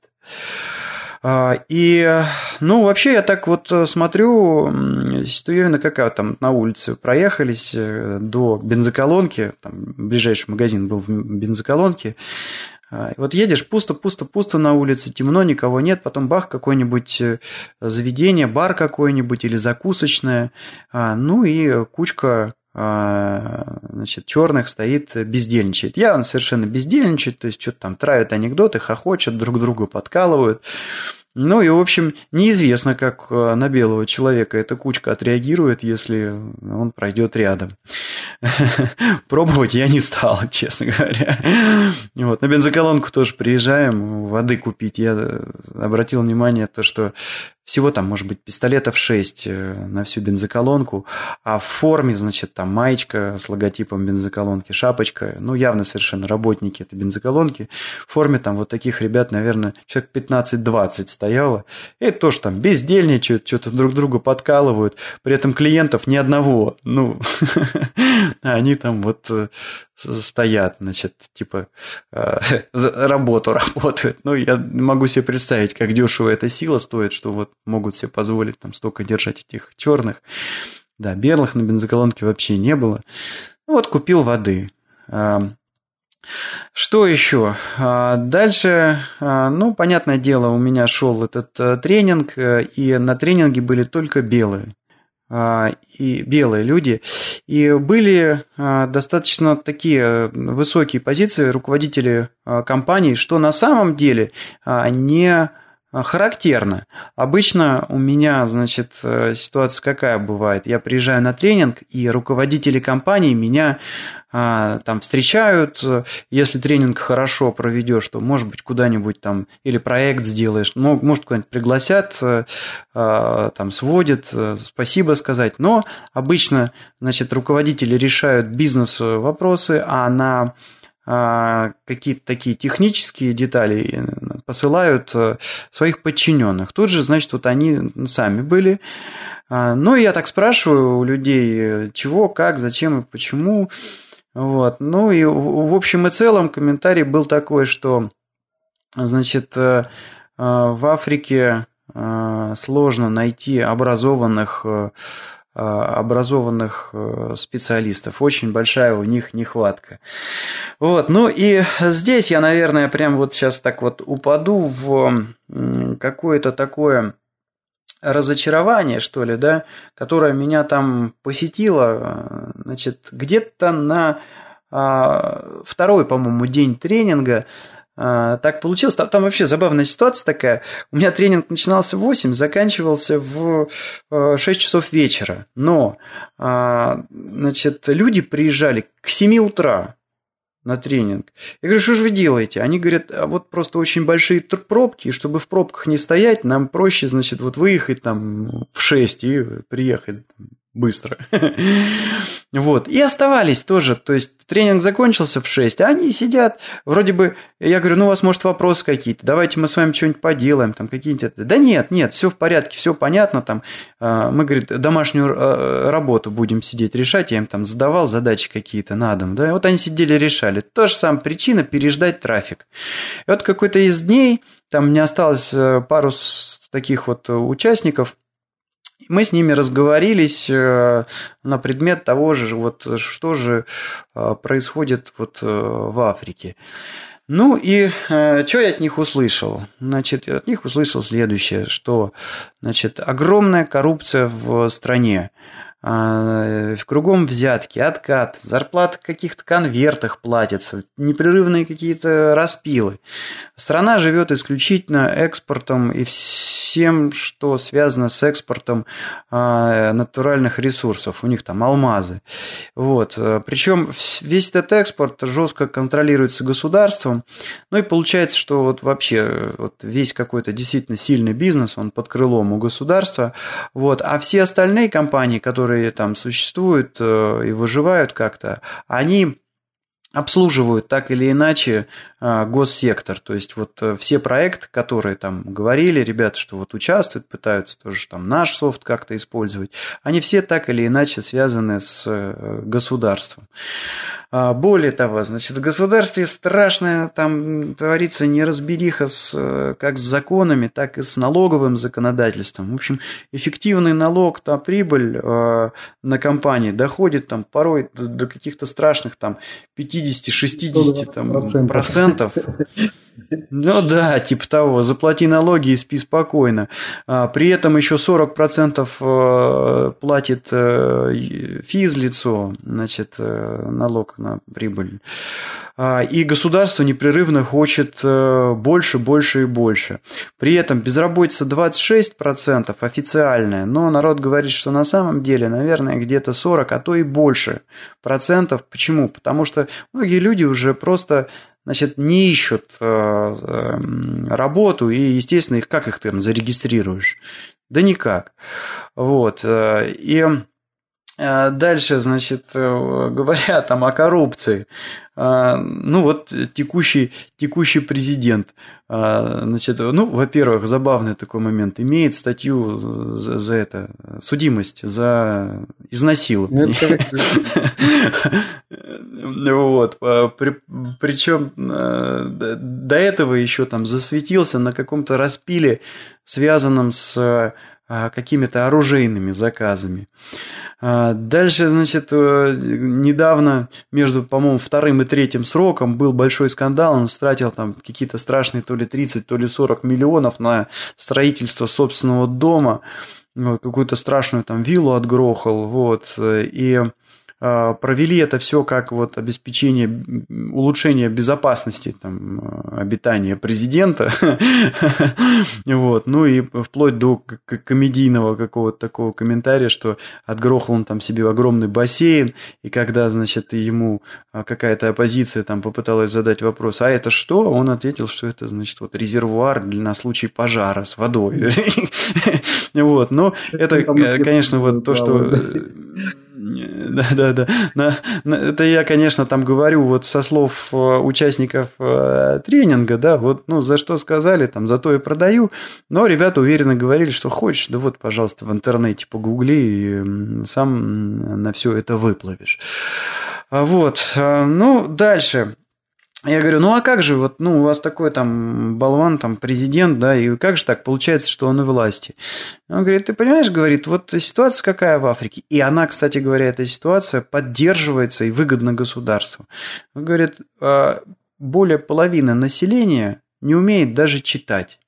А, и, ну, вообще я так вот э, смотрю, ситуевина какая там на улице. Проехались э, до бензоколонки, там ближайший магазин был в бензоколонке. А, вот едешь, пусто, пусто, пусто на улице, темно, никого нет, потом бах, какое-нибудь э, заведение, бар какой-нибудь или закусочное, а, ну и кучка значит, черных стоит, бездельничает. Явно совершенно бездельничает, то есть что-то там травят анекдоты, хохочут, друг друга подкалывают. Ну и, в общем, неизвестно, как э, на белого человека эта кучка отреагирует, если он пройдет рядом. <laughs> Пробовать я не стал, <laughs> честно говоря. Вот. На бензоколонку тоже приезжаем, воды купить. Я э, обратил внимание, то, что всего там, может быть, пистолетов 6 э, на всю бензоколонку, а в форме, значит, там маечка с логотипом бензоколонки, шапочка, ну, явно совершенно работники этой бензоколонки. В форме там вот таких ребят, наверное, человек 15-20 стояло. И тоже там бездельничают, что-то друг друга подкалывают. При этом клиентов ни одного. Ну, <laughs> они там вот э, стоят, значит, типа э, <laughs> работу работают. Ну, я могу себе представить, как дешево эта сила стоит, что вот могут себе позволить там столько держать этих черных. Да, белых на бензоколонке вообще не было. Ну, вот купил воды. Что еще? А, дальше, а, ну, понятное дело, у меня шел этот э, тренинг, э, и на тренинге были только белые. А, и белые люди, и были а, достаточно такие высокие позиции руководители а, компаний, что на самом деле не характерно. Обычно у меня, значит, ситуация какая бывает? Я приезжаю на тренинг, и руководители компании меня а, там встречают, если тренинг хорошо проведешь, то, может быть, куда-нибудь там или проект сделаешь, ну, может, куда-нибудь пригласят, а, там сводят, спасибо сказать, но обычно, значит, руководители решают бизнес-вопросы, а на а, какие-то такие технические детали посылают своих подчиненных. Тут же, значит, вот они сами были. Ну, я так спрашиваю у людей, чего, как, зачем и почему. Вот. Ну и в общем и целом комментарий был такой, что значит, э, э, в Африке э, сложно найти образованных образованных специалистов. Очень большая у них нехватка. Вот. Ну и здесь я, наверное, прям вот сейчас так вот упаду в какое-то такое разочарование, что ли, да, которое меня там посетило, значит, где-то на а, второй, по-моему, день тренинга, а, так получилось. Там, там вообще забавная ситуация такая. У меня тренинг начинался в 8, заканчивался в 6 а, часов вечера. Но, а, значит, люди приезжали к 7 утра на тренинг. Я говорю, что же вы делаете? Они говорят, а вот просто очень большие пробки, и чтобы в пробках не стоять, нам проще, значит, вот выехать там в 6 и приехать быстро. <laughs> вот. И оставались тоже. То есть тренинг закончился в 6, а они сидят, вроде бы, я говорю, ну у вас может вопросы какие-то, давайте мы с вами что-нибудь поделаем, там какие-нибудь... Да нет, нет, все в порядке, все понятно, там, а, мы, говорит, домашнюю а, работу будем сидеть решать, я им там задавал задачи какие-то на дом, да, вот они сидели решали. То же самое причина переждать трафик. И вот какой-то из дней, там мне осталось э, пару таких вот участников, мы с ними разговорились э, на предмет того же, вот что же э, происходит вот э, в Африке. Ну и э, что я от них услышал? Значит, от них услышал следующее, что значит, огромная коррупция в стране. А, в кругом взятки, откат, зарплаты в каких-то конвертах платятся, непрерывные какие-то распилы. Страна живет исключительно экспортом и всем, что связано с экспортом а, натуральных ресурсов. У них там алмазы. Вот. Причем весь этот экспорт жестко контролируется государством. Ну и получается, что вот вообще вот весь какой-то действительно сильный бизнес, он под крылом у государства. Вот. А все остальные компании, которые которые там существуют э, и выживают как-то, они обслуживают так или иначе а, госсектор. То есть вот э, все проекты, которые там говорили, ребята, что вот участвуют, пытаются тоже там наш софт как-то использовать, они все так или иначе связаны с э, государством. А, более того, значит, в государстве страшная там творится неразбериха с, э, как с законами, так и с налоговым законодательством. В общем, эффективный налог на прибыль э, на компании доходит там порой до каких-то страшных там 50-60 там, процентов. Ну да, типа того, заплати налоги и спи спокойно. А, при этом еще 40% э, платит э, физлицо, значит, э, налог на прибыль. А, и государство непрерывно хочет больше, больше и больше. При этом безработица 26% официальная, но народ говорит, что на самом деле, наверное, где-то 40, а то и больше процентов. Почему? Потому что многие люди уже просто значит, не ищут э, эм, работу, и, естественно, их как их там зарегистрируешь? Да никак. Вот. Э, и э, Дальше, значит, <laughs> говоря там о коррупции, ну вот текущий, текущий президент, значит, ну, во-первых, забавный такой момент, имеет статью за, за это, судимость за изнасилование. <laughs> Вот. При, причем э, до этого еще там засветился на каком-то распиле, связанном с э, какими-то оружейными заказами. А, дальше, значит, э, недавно между, по-моему, вторым и третьим сроком был большой скандал. Он стратил там какие-то страшные то ли 30, то ли 40 миллионов на строительство собственного дома. Какую-то страшную там виллу отгрохал. Вот. И э, провели это все как вот обеспечение, улучшение безопасности там, э, обитания президента. <laughs> вот. Ну и вплоть до комедийного какого-то такого комментария, что отгрохал он там себе огромный бассейн, и когда, значит, ему какая-то оппозиция там попыталась задать вопрос, а это что? Он ответил, что это, значит, вот резервуар на случай пожара с водой. <laughs> вот. Но это, конечно, вот то, что <laughs> да, да, да. На, на, это я, конечно, там говорю вот со слов э, участников э, тренинга, да, вот, ну, за что сказали, там, за то и продаю. Но ребята уверенно говорили, что хочешь, да вот, пожалуйста, в интернете погугли и сам на все это выплывешь. А вот, э, ну, дальше. Я говорю, ну а как же, вот, ну, у вас такой там болван, там, президент, да, и как же так получается, что он и власти? Он говорит, ты понимаешь, говорит, вот ситуация какая в Африке. И она, кстати говоря, эта ситуация поддерживается и выгодна государству. Он говорит, «А, более половины населения не умеет даже читать.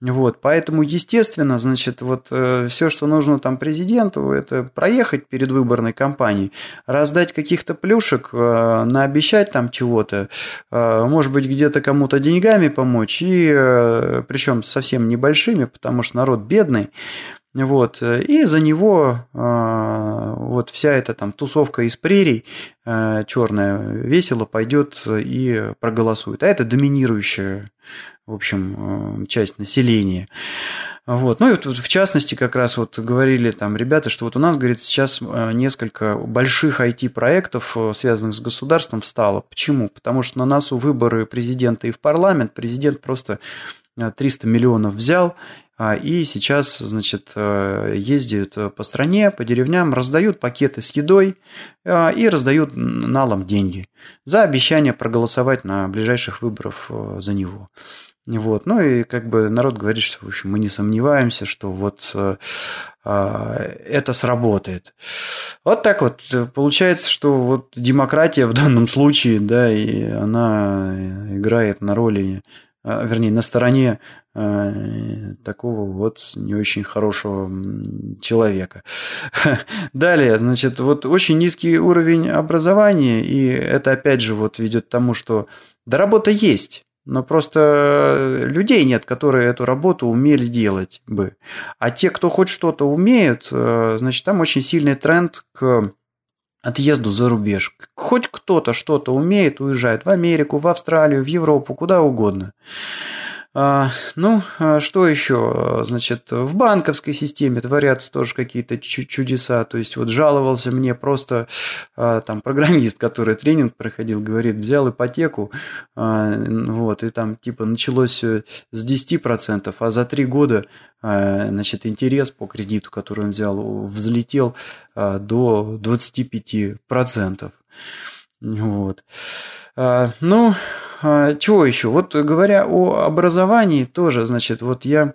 Вот, поэтому, естественно, значит, вот э, все, что нужно там президенту, это проехать перед выборной кампанией, раздать каких-то плюшек, э, наобещать там чего-то, э, может быть, где-то кому-то деньгами помочь, и э, причем совсем небольшими, потому что народ бедный, вот, и за него э, вот вся эта там тусовка из прерий э, черная весело пойдет и проголосует. А это доминирующая в общем, э, часть населения. Вот. Ну и вот в частности как раз вот говорили там ребята, что вот у нас, говорит, сейчас э, несколько больших IT-проектов, э, связанных с государством, встало. Почему? Потому что на нас у выборы президента и в парламент президент просто 300 миллионов взял а, и сейчас, значит, ездят по стране, по деревням, раздают пакеты с едой и раздают налом деньги за обещание проголосовать на ближайших выборах за него. Вот. Ну и как бы народ говорит, что в общем, мы не сомневаемся, что вот э, э, это сработает. Вот так вот. Получается, что вот демократия в данном случае, да, и она играет на роли, э, вернее, на стороне э, такого вот не очень хорошего человека. <laughs> Далее, значит, вот очень низкий уровень образования, и это опять же вот ведет к тому, что да работа есть, но просто людей нет, которые эту работу умели делать бы. А те, кто хоть что-то умеют, э, значит, там очень сильный тренд к отъезду за рубеж. Хоть кто-то что-то умеет, уезжает в Америку, в Австралию, в Европу, куда угодно. А, ну, а что еще? Значит, в банковской системе творятся тоже какие-то чудеса. То есть, вот жаловался мне просто а, там программист, который тренинг проходил, говорит, взял ипотеку, вот, и там типа началось с 10%, а за три года значит, интерес по кредиту, который он взял, взлетел до 25%. Вот. Ну, чего еще? Вот говоря о образовании тоже, значит, вот я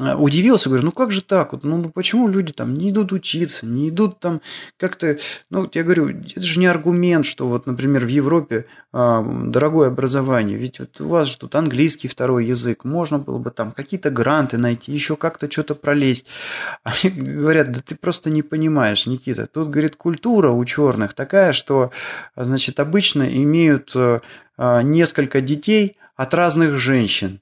а, удивился, говорю, ну как же так? Вот, ну, ну почему люди там не идут учиться, не идут там как-то... Ну, я говорю, это же не аргумент, что вот, например, в Европе а, дорогое образование. Ведь вот у вас же тут английский второй язык. Можно было бы там какие-то гранты найти, еще как-то что-то пролезть. Они говорят, да ты просто не понимаешь, Никита. Тут, говорит, культура у черных такая, что, значит, обычно имеют а, несколько детей от разных женщин.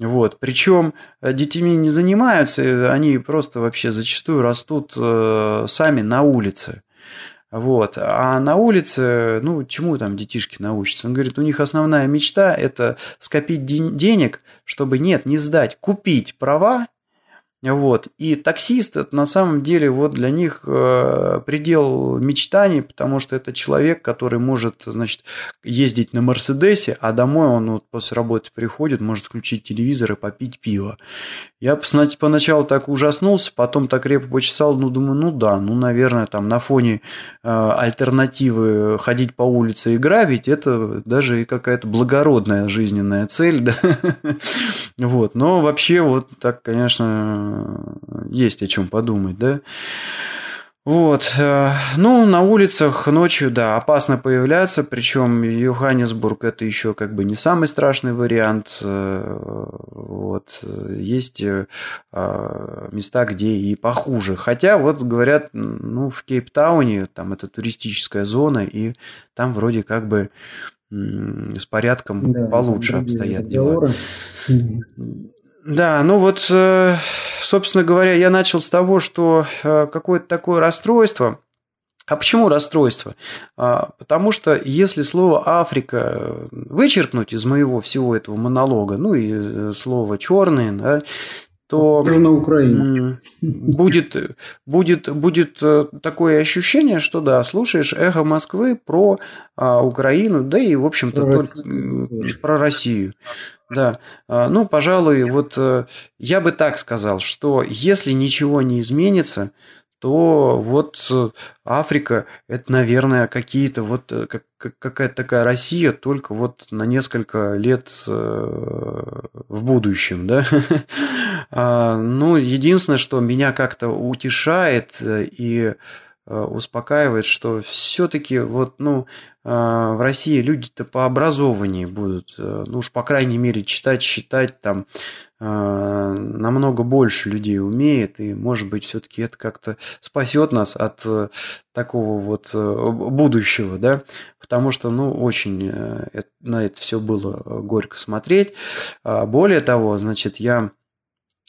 Вот. Причем э, детьми не занимаются, они просто вообще зачастую растут э, сами на улице. Вот. А на улице, ну, чему там детишки научатся? Он говорит, у них основная мечта – это скопить денег, чтобы, нет, не сдать, купить права вот. И таксист это на самом деле вот для них э, предел мечтаний, потому что это человек, который может значит, ездить на Мерседесе, а домой он вот после работы приходит, может включить телевизор и попить пиво. Я поначалу так ужаснулся, потом так репу почесал, ну думаю, ну да, ну наверное там на фоне э, альтернативы ходить по улице и грабить, это даже и какая-то благородная жизненная цель, <laughs> да. Вот, но вообще вот так, конечно, есть о чем подумать, да. Вот. Э, ну, на улицах ночью, да, опасно появляться, причем Йоханнесбург это еще как бы не самый страшный вариант. Э, вот. Есть э, места, где и похуже. Хотя, вот говорят, ну, в Кейптауне, там это туристическая зона, и там вроде как бы с порядком да, получше обстоят дела. Да, ну вот, э, собственно говоря, я начал с того, что э, какое-то такое расстройство. А почему расстройство? А, потому что если слово Африка вычеркнуть из моего всего этого монолога, ну и э, слово черный, да, то на Украине. будет, будет, будет такое ощущение, что да, слушаешь эхо Москвы про а, Украину, да и, в общем-то, про, Россию. про Россию. Да, а, ну, пожалуй, вот э, я бы так сказал, что если ничего не изменится, то вот э, Африка – это, наверное, какие-то вот э, какая-то такая Россия, только вот на несколько лет в будущем, да. <laughs> А, ну, единственное, что меня как-то утешает и успокаивает, что все-таки вот, ну, а, в России люди-то по образованию будут, э, ну уж по крайней мере читать, считать там намного больше людей умеет, и может быть все-таки это как-то спасет нас от э, такого вот э, будущего, да, потому что, ну, очень на это все было горько смотреть. А, более того, значит, я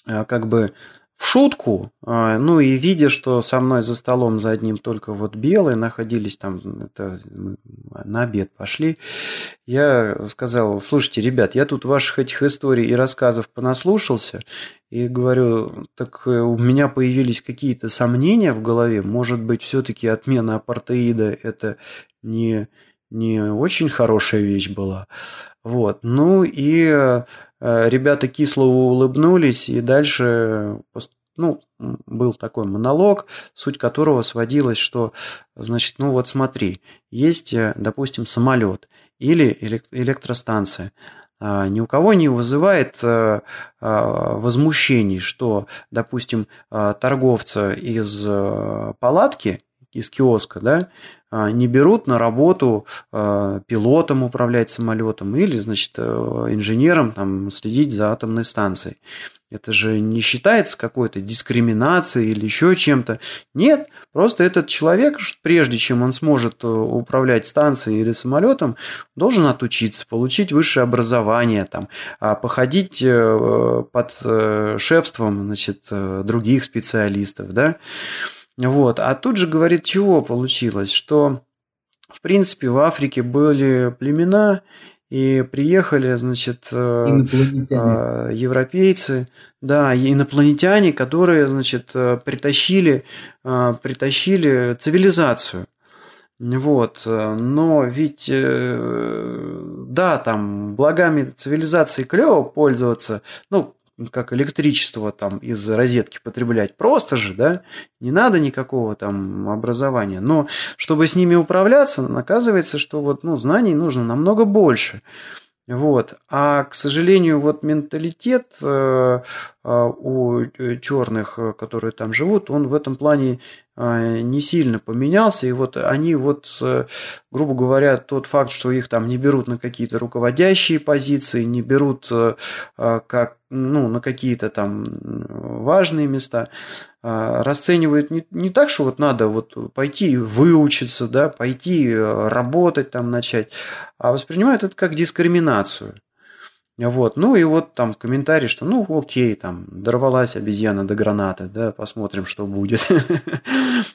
как бы в шутку, а, ну и видя, что со мной за столом за одним только вот белые находились там, это мы на обед пошли, я сказал, слушайте, ребят, я тут ваших этих историй и рассказов понаслушался, и говорю, так э, у меня появились какие-то сомнения в голове, может быть, все-таки отмена апартеида это не, не очень хорошая вещь была. Вот, ну и Э, ребята кисло улыбнулись, и дальше ну, был такой монолог, суть которого сводилась, что, значит, ну вот смотри, есть, э, допустим, самолет или электростанция. А, ни у кого не вызывает э, а, возмущений, что, допустим, торговца из палатки, из киоска, да, а, не берут на работу а, пилотом управлять самолетом или, значит, э, инженером там, следить за атомной станцией. Это же не считается какой-то дискриминацией или еще чем-то. Нет, просто этот человек, прежде чем он сможет э, управлять станцией или самолетом, должен отучиться, получить высшее образование, там, а походить э, под шефством значит, других специалистов. Да? Вот. А тут же, говорит, чего получилось? Что, в принципе, в Африке были племена, и приехали, значит, э, э, европейцы, да, инопланетяне, которые, значит, э, притащили, притащили цивилизацию. Вот, но ведь, да, там, благами цивилизации клево пользоваться, ну, как электричество там из розетки потреблять. Просто же, да, не надо никакого там образования. Но чтобы с ними управляться, оказывается, что вот, ну, знаний нужно намного больше. Вот. А, к сожалению, вот менталитет э, э, у черных, которые там живут, он в этом плане э, не сильно поменялся. И вот они вот, грубо говоря, тот факт, что их там не берут на какие-то руководящие позиции, не берут как, ну, на какие-то там важные места, расценивают не, не так, что вот надо вот пойти выучиться, да, пойти работать там начать, а воспринимают это как дискриминацию. Вот. Ну и вот там комментарий, что ну окей, там дорвалась обезьяна до гранаты, да, посмотрим, что будет. <laughs>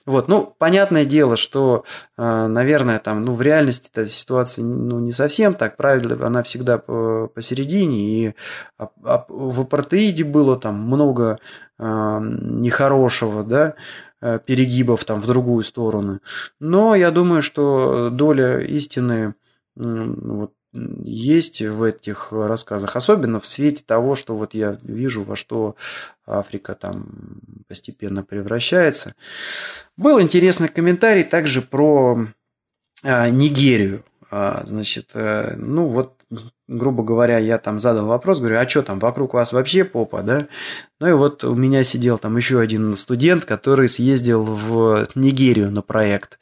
Вот, ну, понятное дело, что, э, наверное, там, ну, в реальности эта ситуация, ну, не совсем так, правильно, она всегда посередине, и в апартеиде было там много э, нехорошего, да, э, перегибов там в другую сторону. Но я думаю, что доля истины вот, есть в этих рассказах, особенно в свете того, что вот я вижу, во что Африка там постепенно превращается. Был интересный комментарий также про а, Нигерию. А, значит, а, ну вот грубо говоря, я там задал вопрос, говорю, а что там, вокруг вас вообще попа, да? Ну и вот у меня сидел там еще один студент, который съездил в Нигерию на проект.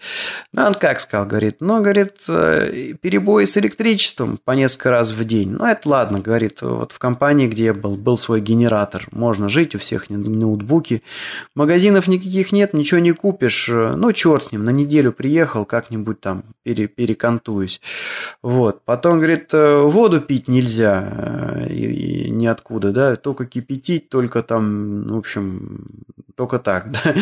Ну, он как сказал, говорит, ну, говорит, э, перебои с электричеством по несколько раз в день. Ну, это ладно, говорит, вот в компании, где я был, был свой генератор. Можно жить, у всех ноутбуки. Магазинов никаких нет, ничего не купишь. Ну, черт с ним, на неделю приехал, как-нибудь там пере, перекантуюсь. Вот. Потом, говорит, э, воду пить нельзя э, и, и ниоткуда, да, только кипятить, только там, в общем, только так, <laughs> да.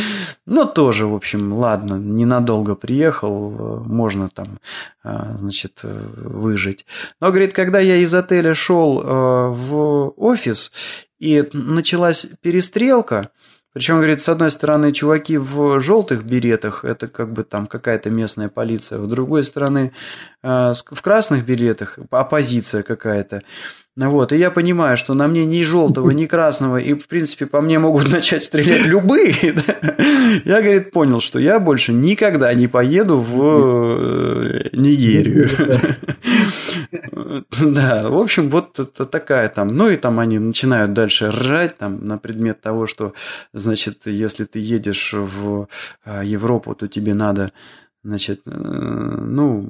Но тоже, в общем, ладно, ненадолго приехал, можно там, а, значит, выжить. Но, говорит, когда я из отеля шел в офис, и началась перестрелка, причем, говорит, с одной стороны, чуваки в желтых беретах, это как бы там какая-то местная полиция, с другой стороны, а, в красных беретах оппозиция какая-то. Вот, и я понимаю, что на мне ни желтого, ни красного, и, в принципе, по мне могут <laughs> начать стрелять любые. Я, говорит, понял, что я больше никогда не поеду в э, Нигерию. <laughs> <laughs> Да, в общем, вот это такая там. Ну и там они начинают дальше ржать там на предмет того, что, значит, если ты едешь в а, Европу, то тебе надо Значит, э, ну,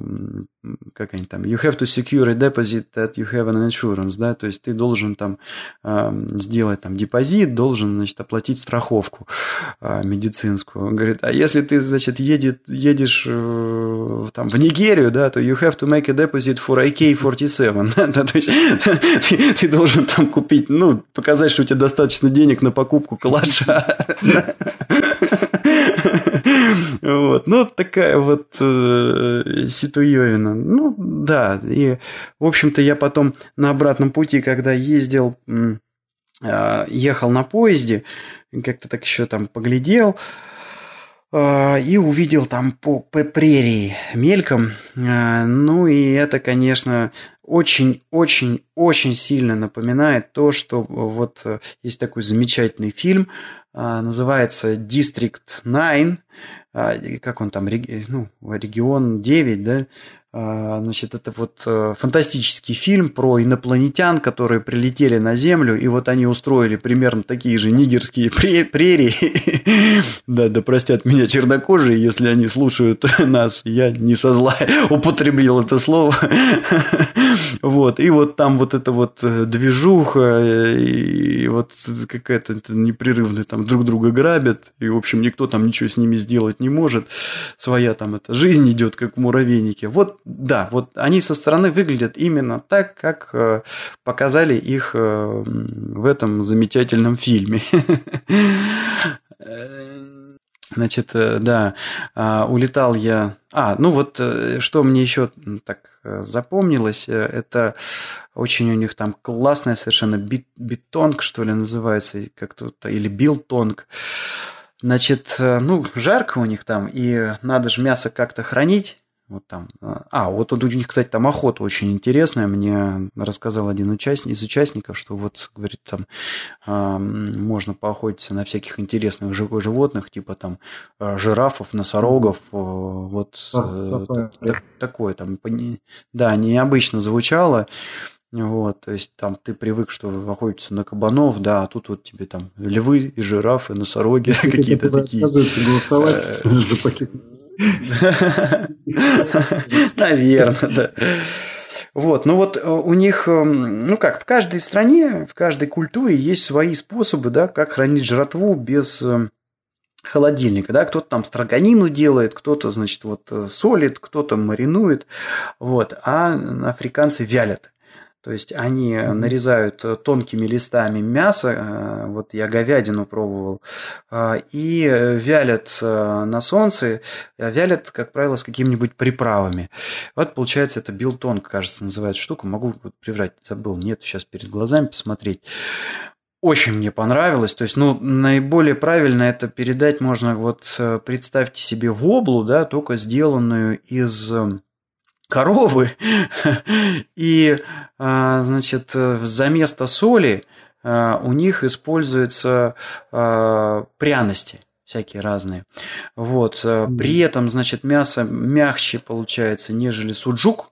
как они там, you have to secure a deposit that you have an insurance, да, то есть ты должен там э, сделать там депозит, должен, значит, оплатить страховку э, медицинскую. Говорит, а если ты, значит, едет, едешь э, там в Нигерию, да, то you have to make a deposit for AK-47, <laughs> да, то есть ты, ты должен там купить, ну, показать, что у тебя достаточно денег на покупку калаша. <laughs> Вот, ну, такая вот э, ситуевина. Ну, да, и, в общем-то, я потом на обратном пути, когда ездил, э, ехал на поезде, как-то так еще там поглядел, э, и увидел там по, по прерии мельком. Э, ну, и это, конечно, очень-очень-очень сильно напоминает то, что вот э, есть такой замечательный фильм, называется «District 9», а, как он там, ну, регион 9, да, а, значит, это вот э, фантастический фильм про инопланетян, которые прилетели на Землю, и вот они устроили примерно такие же нигерские прерии. <laughs> Да, да простят меня чернокожие, если они слушают <laughs> нас, я не со зла <laughs> употребил это слово. Вот, и вот там вот эта вот э, движуха, э, и вот какая-то непрерывная там друг друга грабят, и, в общем, никто там ничего с ними сделать не может. Своя там эта жизнь идет, как в муравейнике. Вот да, вот они со стороны выглядят именно так, как э, показали их в этом замечательном фильме. <laughs> Значит, э, да, а, улетал я... А, ну вот, что мне еще так запомнилось, это очень у них там классная совершенно бит, битонг, что ли, называется, как-то, или билтонг. Значит, ну, жарко у них там, и надо же мясо как-то хранить, вот там. А, а, вот у них, кстати, там охота очень интересная. Мне рассказал один участник, из участников, что вот, говорит, там э, можно поохотиться на всяких интересных животных, типа там э, жирафов, носорогов. Э, вот э, так, такое там. Да, необычно звучало. Вот, то есть там ты привык, что охотиться на кабанов, да, а тут вот тебе там львы и жирафы, носороги <laughs> какие-то такие. голосовать э, <laughs> за пакет <laughs> Наверное, да. Вот, ну вот э, у них, эм, ну как, в каждой стране, в каждой культуре есть свои способы, да, как хранить жратву без эм, холодильника, да, кто-то там строганину делает, кто-то, значит, вот э, солит, кто-то маринует, вот, а африканцы вялят. То есть они mm-hmm. нарезают э, тонкими листами мясо, э, вот я говядину пробовал, э, и вялят на солнце, вялят, как правило, с какими-нибудь приправами. Вот получается это билтонг, кажется, называется штука. Могу вот приврать, забыл, нет, сейчас перед глазами посмотреть. Очень мне понравилось. То есть, ну, наиболее правильно это передать можно, вот представьте себе воблу, да, только сделанную из коровы, и, а, значит, за место соли а, у них используются а, пряности всякие разные. Вот. При этом, значит, мясо мягче получается, нежели суджук.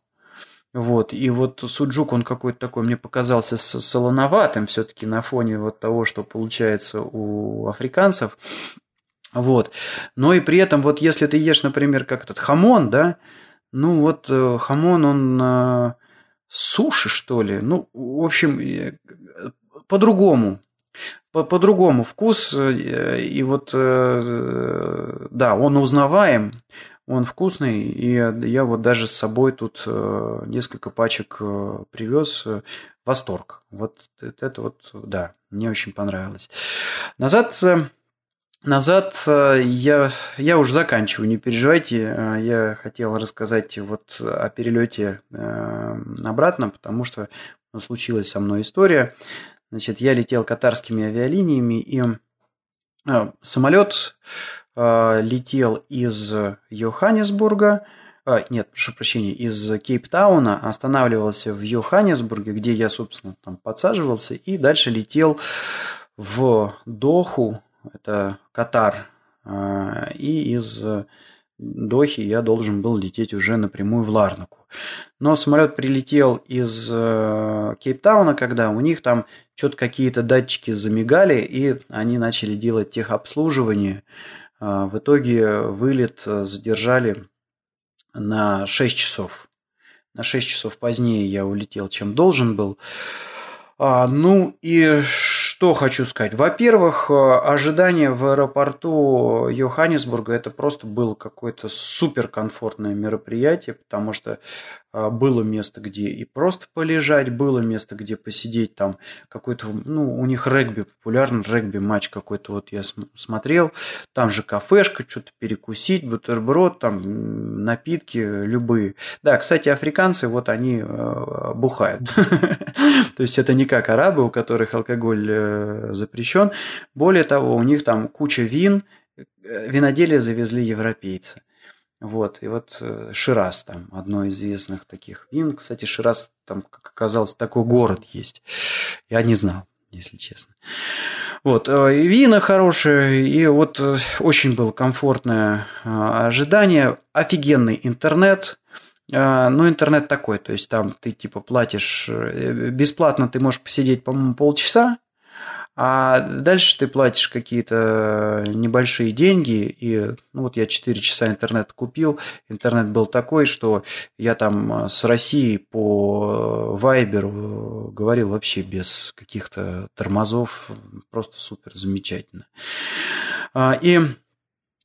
Вот, и вот суджук, он какой-то такой, мне показался солоноватым все-таки на фоне вот того, что получается у африканцев. Вот. Но и при этом, вот если ты ешь, например, как этот хамон, да, ну вот э, хамон, он суши, что ли, ну, в общем, по-другому. По-другому вкус, э, и вот, э, да, он узнаваем, он вкусный, и я вот даже с собой тут несколько пачек привез. Восторг. Вот это вот, да, мне очень понравилось. Назад Назад я, я уже заканчиваю, не переживайте. Я хотел рассказать вот о перелете обратно, потому что случилась со мной история. Значит, я летел катарскими авиалиниями, и а, самолет летел из Йоханнесбурга, нет, прошу прощения, из Кейптауна, останавливался в Йоханнесбурге, где я, собственно, там подсаживался, и дальше летел в Доху, это Катар, а, и из Дохи я должен был лететь уже напрямую в Ларнаку. Но самолет прилетел из э, Кейптауна, когда у них там что-то какие-то датчики замигали, и они начали делать техобслуживание. Э, в итоге вылет задержали на 6 часов. На 6 часов позднее я улетел, чем должен был. А, ну и что хочу сказать. Во-первых, э, ожидание в аэропорту Йоханнесбурга это просто было какое-то суперкомфортное мероприятие, потому что было место, где и просто полежать, было место, где посидеть там какой-то, ну, у них регби популярный, регби-матч какой-то вот я смотрел, там же кафешка, что-то перекусить, бутерброд, там напитки любые. Да, кстати, африканцы, вот они э, бухают. <laughs> То есть это не как арабы, у которых алкоголь э, запрещен. Более того, у них там куча вин, э, виноделие завезли европейцы. Вот, и вот э, Шираз там, одно из известных таких вин. Кстати, Шираз там, как оказалось, такой город есть. Я не знал, если честно. Вот, э, и вина хорошие, и вот э, очень было комфортное ожидание. Офигенный интернет, но интернет такой, то есть там ты типа платишь бесплатно, ты можешь посидеть, по-моему, полчаса, а дальше ты платишь какие-то небольшие деньги, и ну вот я 4 часа интернет купил, интернет был такой, что я там а, с Россией по Вайберу говорил вообще без каких-то тормозов, просто супер замечательно. А, и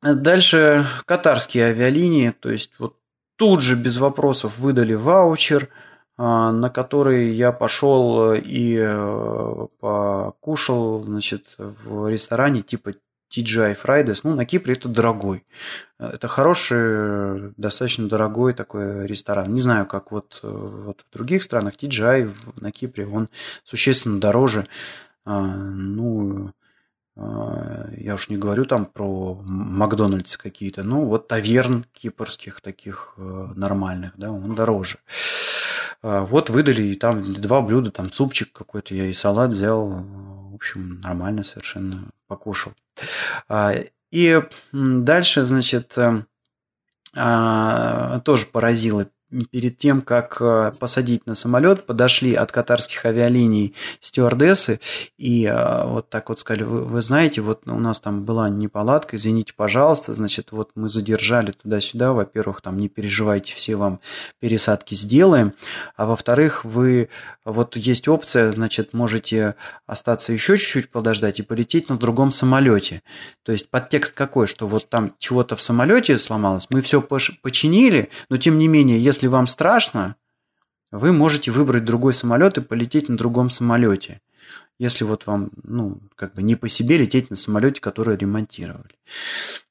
дальше катарские авиалинии, то есть вот тут же без вопросов выдали ваучер – на который я пошел э, и э, покушал значит, в ресторане типа TGI Fridays. Ну, на Кипре это дорогой. Это хороший, достаточно дорогой такой ресторан. Не знаю, как вот, э, вот в других странах. TGI на Кипре, он существенно дороже. А, ну, а, я уж не говорю там про Макдональдс какие-то, ну, вот таверн кипрских таких нормальных, да, он дороже. А, вот выдали, и там два блюда, там супчик какой-то, я и салат взял. В общем, нормально совершенно покушал. А, и дальше, значит, э, а, тоже поразило перед тем, как э, посадить на самолет, подошли от катарских авиалиний стюардессы и э, вот так вот сказали, вы, вы знаете, вот у нас там была неполадка, извините, пожалуйста, значит, вот мы задержали туда-сюда, во-первых, там не переживайте, все вам пересадки сделаем, а во-вторых, вы, вот есть опция, значит, можете остаться еще чуть-чуть подождать и полететь на другом самолете. То есть подтекст какой, что вот там чего-то в самолете сломалось, мы все починили, но тем не менее, если если вам страшно, вы можете выбрать другой самолет и полететь на другом самолете. Если вот вам, ну, как бы не по себе лететь на самолете, который ремонтировали.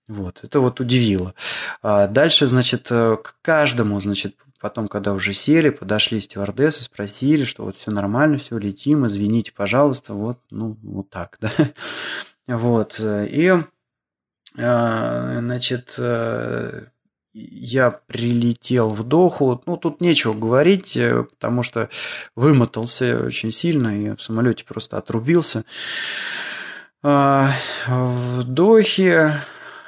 Вот, это вот удивило. А дальше, значит, э, к каждому, значит, потом, когда уже сели, подошли стюардессы, спросили, что вот все нормально, все, летим, извините, пожалуйста, вот, ну, вот так, да. <laughs> Вот, и, э, значит, э, я прилетел в Доху. Ну, тут нечего говорить, э, потому что вымотался очень сильно и в самолете просто отрубился. А, в Дохе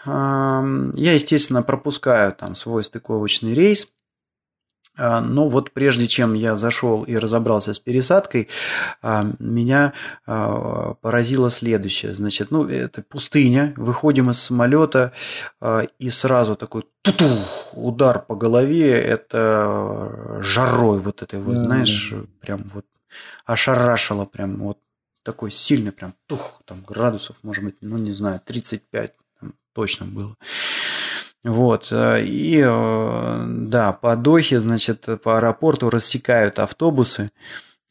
я, естественно, пропускаю там свой стыковочный рейс. А, но вот прежде чем я зашел и разобрался с пересадкой, а, меня а, поразило следующее. Значит, ну, это пустыня, выходим из самолета, и сразу такой удар по голове, это жарой вот этой вот, знаешь, прям вот ошарашило прям вот такой сильный прям тух, там градусов, может быть, ну, не знаю, 35 там, точно было. Вот, э, и э, да, по Дохе, значит, по аэропорту рассекают автобусы,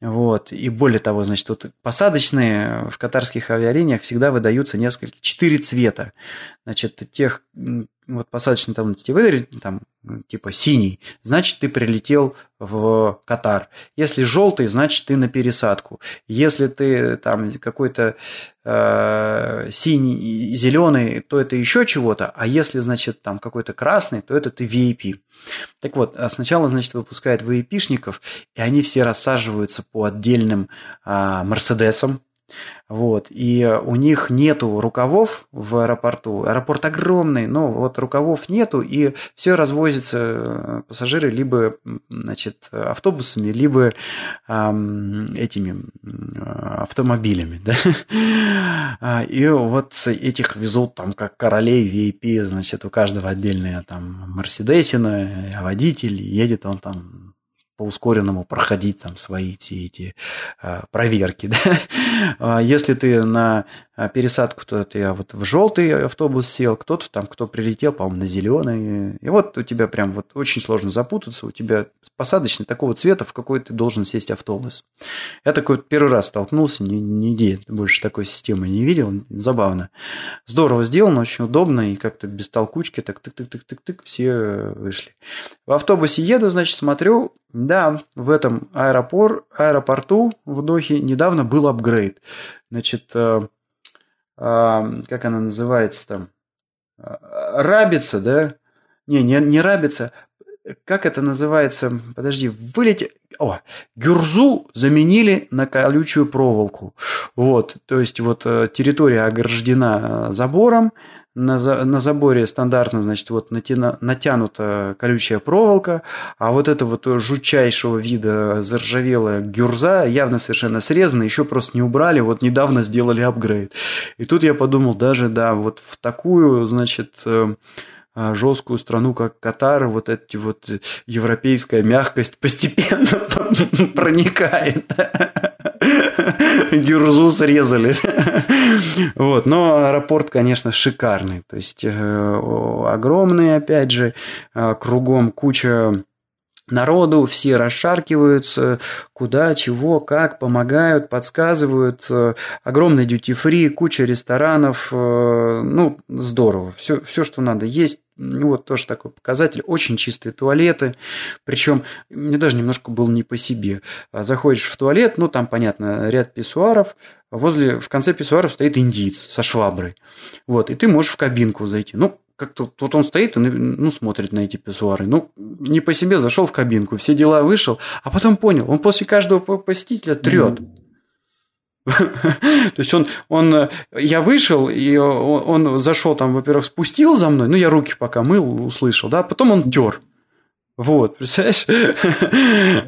вот. И более того, значит, вот посадочные в катарских авиалиниях всегда выдаются несколько, четыре цвета. Значит, тех, вот посадочный там тебе выдали, там, типа синий, значит, ты прилетел в Катар. Если желтый, значит, ты на пересадку. Если ты там какой-то э, синий, зеленый, то это еще чего-то. А если, значит, там какой-то красный, то это ты VIP. Так вот, а сначала, значит, выпускают VIP-шников, и они все рассаживаются по отдельным э, Мерседесам, вот. И у них нету рукавов в аэропорту. Аэропорт огромный, но вот рукавов нету, и все развозятся э, пассажиры либо значит, автобусами, либо эм, этими автомобилями. <laughs> Да? А, и вот этих везут там как королей VIP, значит, у каждого отдельная там Мерседесина, а водитель, едет он там по ускоренному проходить там свои все эти а, проверки. <laughs> Да? А если ты на а пересадку то я вот в желтый автобус сел, кто-то там, кто прилетел, по-моему, на зеленый. И вот у тебя прям вот очень сложно запутаться, у тебя посадочный такого цвета, в какой ты должен сесть автобус. Я такой первый раз столкнулся, ни, нигде больше такой системы не видел, забавно. Здорово сделано, очень удобно, и как-то без толкучки, так тык-тык-тык-тык-тык, все вышли. В автобусе еду, значит, смотрю, да, в этом аэропор, аэропорту в Дохе недавно был апгрейд. Значит, э, как она называется там, а, рабица, да? Не, не, не рабица, как это называется? Подожди, вылететь. О, гюрзу заменили на колючую проволоку. Вот, то есть вот э, территория ограждена забором, на, за, на заборе стандартно, значит, вот натяна, натянута колючая проволока, а вот это вот жутчайшего вида заржавелая гюрза явно совершенно срезана, еще просто не убрали, вот недавно сделали апгрейд. И тут я подумал, даже, да, вот в такую, значит, э, а, жесткую страну, как Катар, вот эти вот европейская мягкость постепенно <laughs> проникает. <laughs> Гюрзу срезали. Вот. Но аэропорт, конечно, шикарный. То есть э, огромный, опять же, а, кругом куча народу, все расшаркиваются, куда, чего, как, помогают, подсказывают. Э, огромный дьюти-фри, куча ресторанов. Э, ну, здорово. Все, все, что надо есть. Ну, вот тоже такой показатель. Очень чистые туалеты. Причем мне даже немножко было не по себе. А заходишь в туалет, ну, там, понятно, ряд писсуаров. Возле, в конце писсуаров стоит индиец со шваброй. Вот, и ты можешь в кабинку зайти. Ну, как-то вот он стоит и ну, смотрит на эти писсуары. Ну, не по себе зашел в кабинку, все дела вышел, а потом понял, он после каждого посетителя трет. <laughs> То есть он, он, я вышел, и он, он зашел там, во-первых, спустил за мной, ну, я руки пока мыл, услышал, да, потом он тер. Вот, представляешь? <laughs>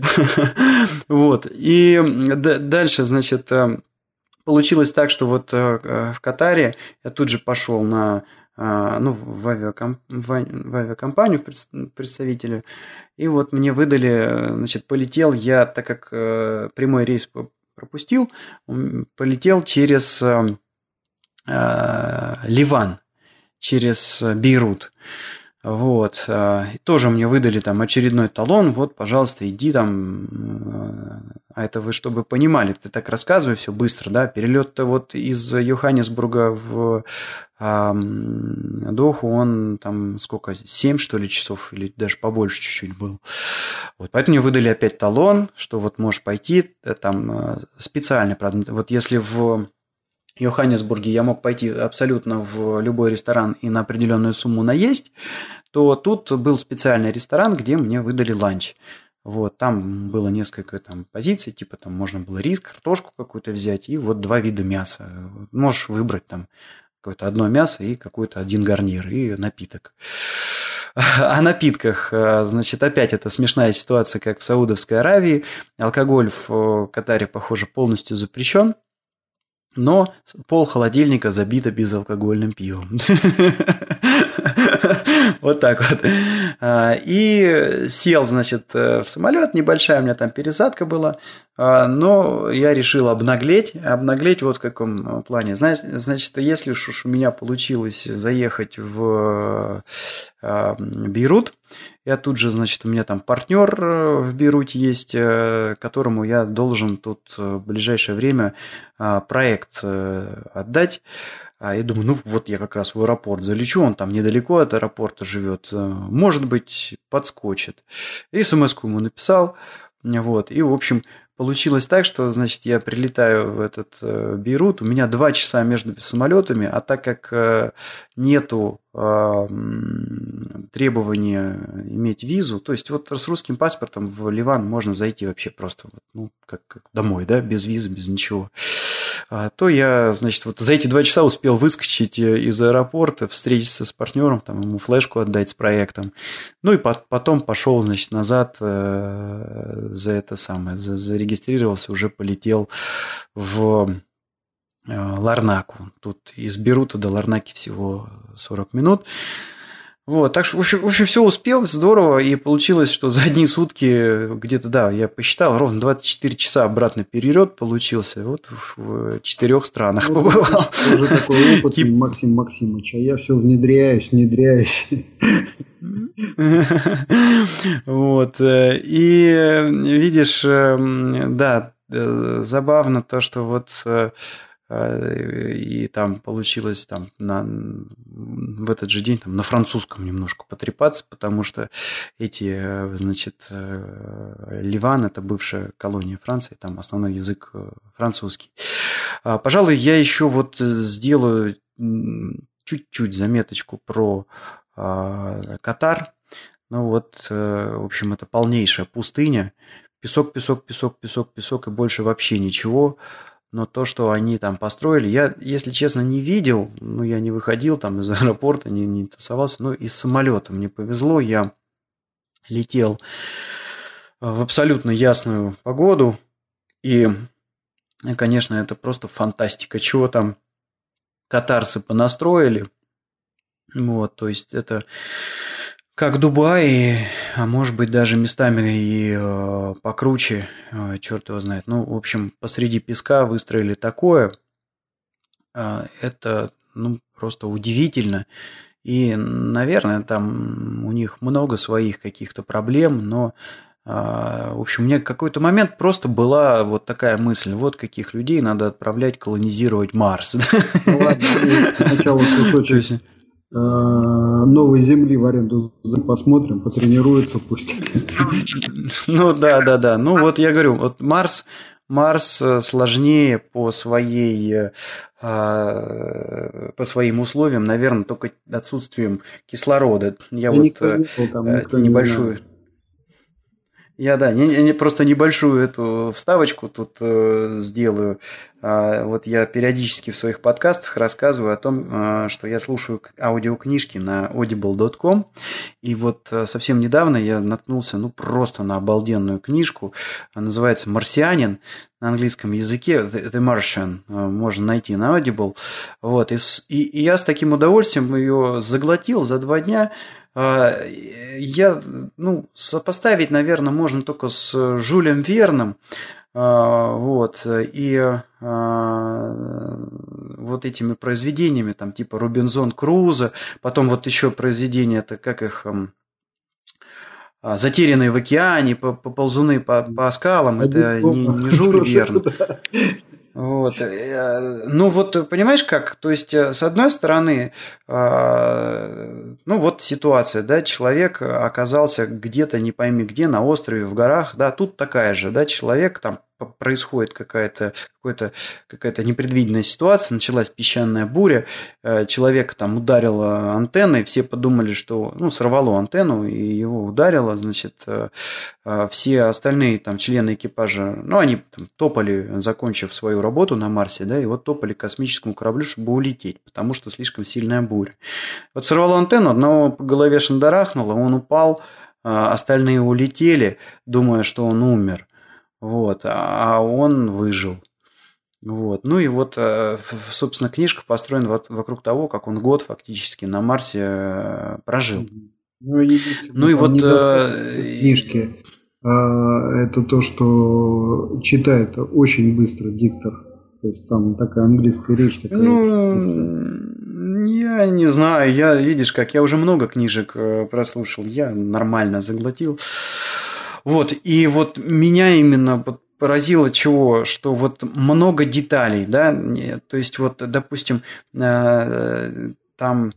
Вот. И дальше, значит, э, получилось так, что вот э, в Катаре я тут же пошел на а, ну, в, авиакомп... в авиакомпанию представителю. И вот мне выдали, значит, полетел я, так как э, прямой рейс пропустил, полетел через э, э, Ливан, через Бейрут. Вот. И тоже мне выдали там очередной талон. Вот, пожалуйста, иди там. А это вы, чтобы понимали, ты так рассказывай все быстро, да. Перелет-то вот из Йоханнесбурга в а Доху он там сколько, 7 что ли часов или даже побольше чуть-чуть был. Вот, поэтому мне выдали опять талон, что вот можешь пойти, э, там э, специально, правда, вот если в Йоханнесбурге я мог пойти абсолютно в любой ресторан и на определенную сумму наесть, то тут был специальный ресторан, где мне выдали ланч. Вот, там было несколько там позиций, типа там можно было рис, картошку какую-то взять и вот два вида мяса. Можешь выбрать там какое-то одно мясо и какой-то один гарнир и напиток. <laughs> О напитках. Значит, опять это смешная ситуация, как в Саудовской Аравии. Алкоголь в Катаре, похоже, полностью запрещен но пол холодильника забито безалкогольным пивом. <laughs> Вот так вот. А, и сел, значит, в самолет, небольшая у меня там пересадка была, но я решил обнаглеть. Обнаглеть вот в каком плане. Значит, если уж у меня получилось заехать в а, Бейрут, я тут же, значит, у меня там партнер э, в Бейруте есть, э, которому я должен тут э, в ближайшее время проект отдать. А я думаю, ну вот я как раз в аэропорт залечу, он там недалеко от аэропорта живет, может быть, подскочит. И смс ему написал, вот, и, в общем, Получилось так, что, значит, я прилетаю в этот э, Бейрут, у меня два часа между самолетами, а так как э, нету э, требования иметь визу, то есть вот с русским паспортом в Ливан можно зайти вообще просто, ну, как, как домой, да, без визы, без ничего. А, то я, значит, вот за эти два часа успел выскочить э, из аэропорта, встретиться с партнером, там ему флешку отдать с проектом. Ну и потом пошел, значит, назад э, за это самое, зарегистрировался, уже полетел в э, Ларнаку. Тут из Берута до Ларнаки всего 40 минут. Вот, так что, в общем, в общем, все успел, здорово, и получилось, что за одни сутки где-то, да, я посчитал, ровно 24 часа обратно перелет получился, вот в четырех странах ну, побывал. Уже такой <laughs> опыт, и... Максим Максимович, а я все внедряюсь, внедряюсь. <laughs> Вот, э, и видишь, эм, да, э, забавно то, что вот э, Э, и там получилось там на, в этот же день там, на французском немножко потрепаться, потому что эти, э, значит, э, Ливан, это бывшая колония Франции, там основной язык французский. А, пожалуй, я еще вот сделаю чуть-чуть заметочку про а, Катар. Ну вот, в общем, это полнейшая пустыня. Песок, песок, песок, песок, песок и больше вообще ничего. Но то, что они там построили, я, если честно, не видел, ну, я не выходил там из <laughs> аэропорта, не, не тусовался, но из самолета мне повезло, я летел в абсолютно ясную погоду, и, конечно, это просто фантастика, чего там катарцы понастроили, вот, то есть это как Дубай, а может быть даже местами и э, покруче, э, черт его знает. Ну, в общем, посреди песка выстроили такое. Э, это, ну, просто удивительно. И, наверное, там у них много своих каких-то проблем, но, э, в общем, мне какой-то момент просто была вот такая мысль, вот каких людей надо отправлять колонизировать Марс. Ну ладно, сначала кусочек новой земли в аренду посмотрим, потренируются пусть. Ну да, да, да. Ну вот я говорю, вот Марс, Марс э, сложнее по своей э, по своим условиям, наверное, только отсутствием кислорода. Я, вот небольшую не я, да, не, не, просто небольшую эту вставочку тут э, сделаю. А, вот я периодически в своих подкастах рассказываю о том, а, что я слушаю аудиокнижки на audible.com. И вот а, совсем недавно я наткнулся, ну, просто на обалденную книжку. Она называется «Марсианин» на английском языке. The, The Martian. А, можно найти на Audible. Вот, и, и, я с таким удовольствием ее заглотил за два дня. Я, ну, сопоставить, наверное, можно только с Жюлем Верном. Вот, и вот этими произведениями, там, типа Робинзон Круза, потом вот еще произведения, это как их затерянные в океане, ползуны по, по скалам, это не, не <laughs> Жюль Верн. Вот. Э, ну вот, понимаешь как? То есть, э, с одной стороны, а, ну вот ситуация, да, человек оказался где-то, не пойми где, на острове, в горах, да, тут такая же, да, человек там происходит какая-то какая-то какая-то непредвиденная ситуация, началась песчаная буря, э, человек там ударило антенной, все подумали, что, ну, сорвало антенну и его ударило, значит, э, э, все остальные там члены экипажа, ну, они там топали, закончив свою работу на Марсе, да, и вот топали к космическому кораблю, чтобы улететь, потому что слишком сильная буря. Вот сорвало антенну, одного по голове шандарахнуло, он упал, остальные улетели, думая, что он умер. Вот, а он выжил. Вот. Ну и вот, э, собственно, книжка построена вокруг того, как он год фактически на Марсе э, прожил. Ну, ну и вот... Э, книжки. А, это то, что читает очень быстро диктор. То есть там такая английская речь. Такая ну, я не знаю. Я, видишь, как я уже много книжек прослушал. Я нормально заглотил. Вот, и вот меня именно вот поразило чего, что вот много деталей, да, то есть вот, допустим, э, там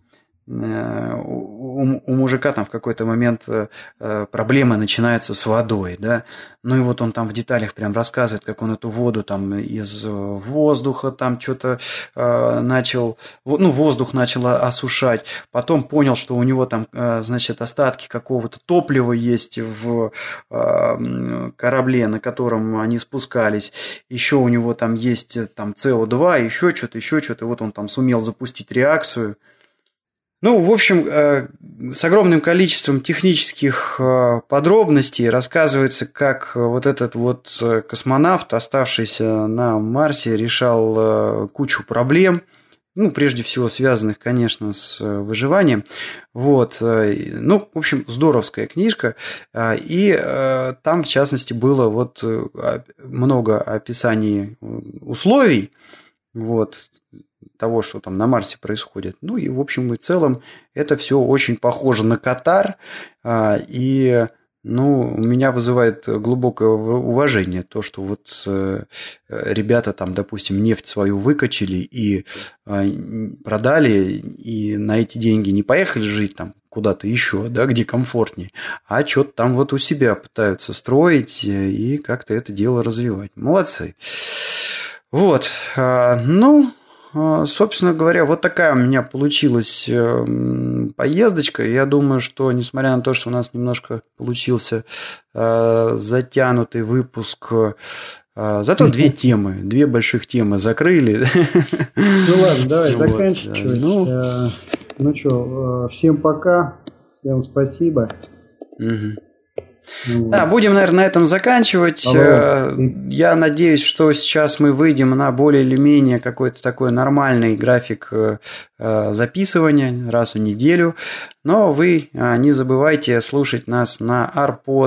у, у мужика там в какой-то момент э, э, проблемы начинаются с водой, да, ну и вот он там в деталях прям рассказывает, как он эту воду там из воздуха там что-то начал, ну воздух начал осушать, потом понял, что у него там, значит, остатки какого-то топлива есть в корабле, на котором они спускались, еще у него там есть там СО2, еще что-то, еще что-то, вот он там сумел запустить реакцию, ну, в общем, э, с огромным количеством технических э, подробностей рассказывается, как вот этот вот э, космонавт, оставшийся на Марсе, решал кучу проблем, ну, прежде всего связанных, конечно, с выживанием. Вот, ну, в общем, здоровская книжка, и там, в частности, было вот много описаний условий, вот, того, что там на Марсе происходит. Ну и в общем и целом это все очень похоже на Катар. А, и ну, меня вызывает глубокое уважение то, что вот э, ребята там, допустим, нефть свою выкачали и а, продали, и на эти деньги не поехали жить там куда-то еще, да, где комфортнее, а что-то там вот у себя пытаются строить и как-то это дело развивать. Молодцы. Вот, а, ну, собственно говоря, вот такая у меня получилась эм, поездочка. Я думаю, что, несмотря на то, что у нас немножко получился э, затянутый выпуск, э, зато две темы, две больших темы закрыли. Ну ладно, давай <laughs> заканчивать. Ну, э, ну что, всем пока, всем спасибо. Угу. Да, будем, наверное, на этом заканчивать. Э, я надеюсь, что сейчас мы выйдем на более или менее какой-то такой нормальный график э, э, записывания раз в неделю. Но вы не забывайте слушать нас на arpod.ru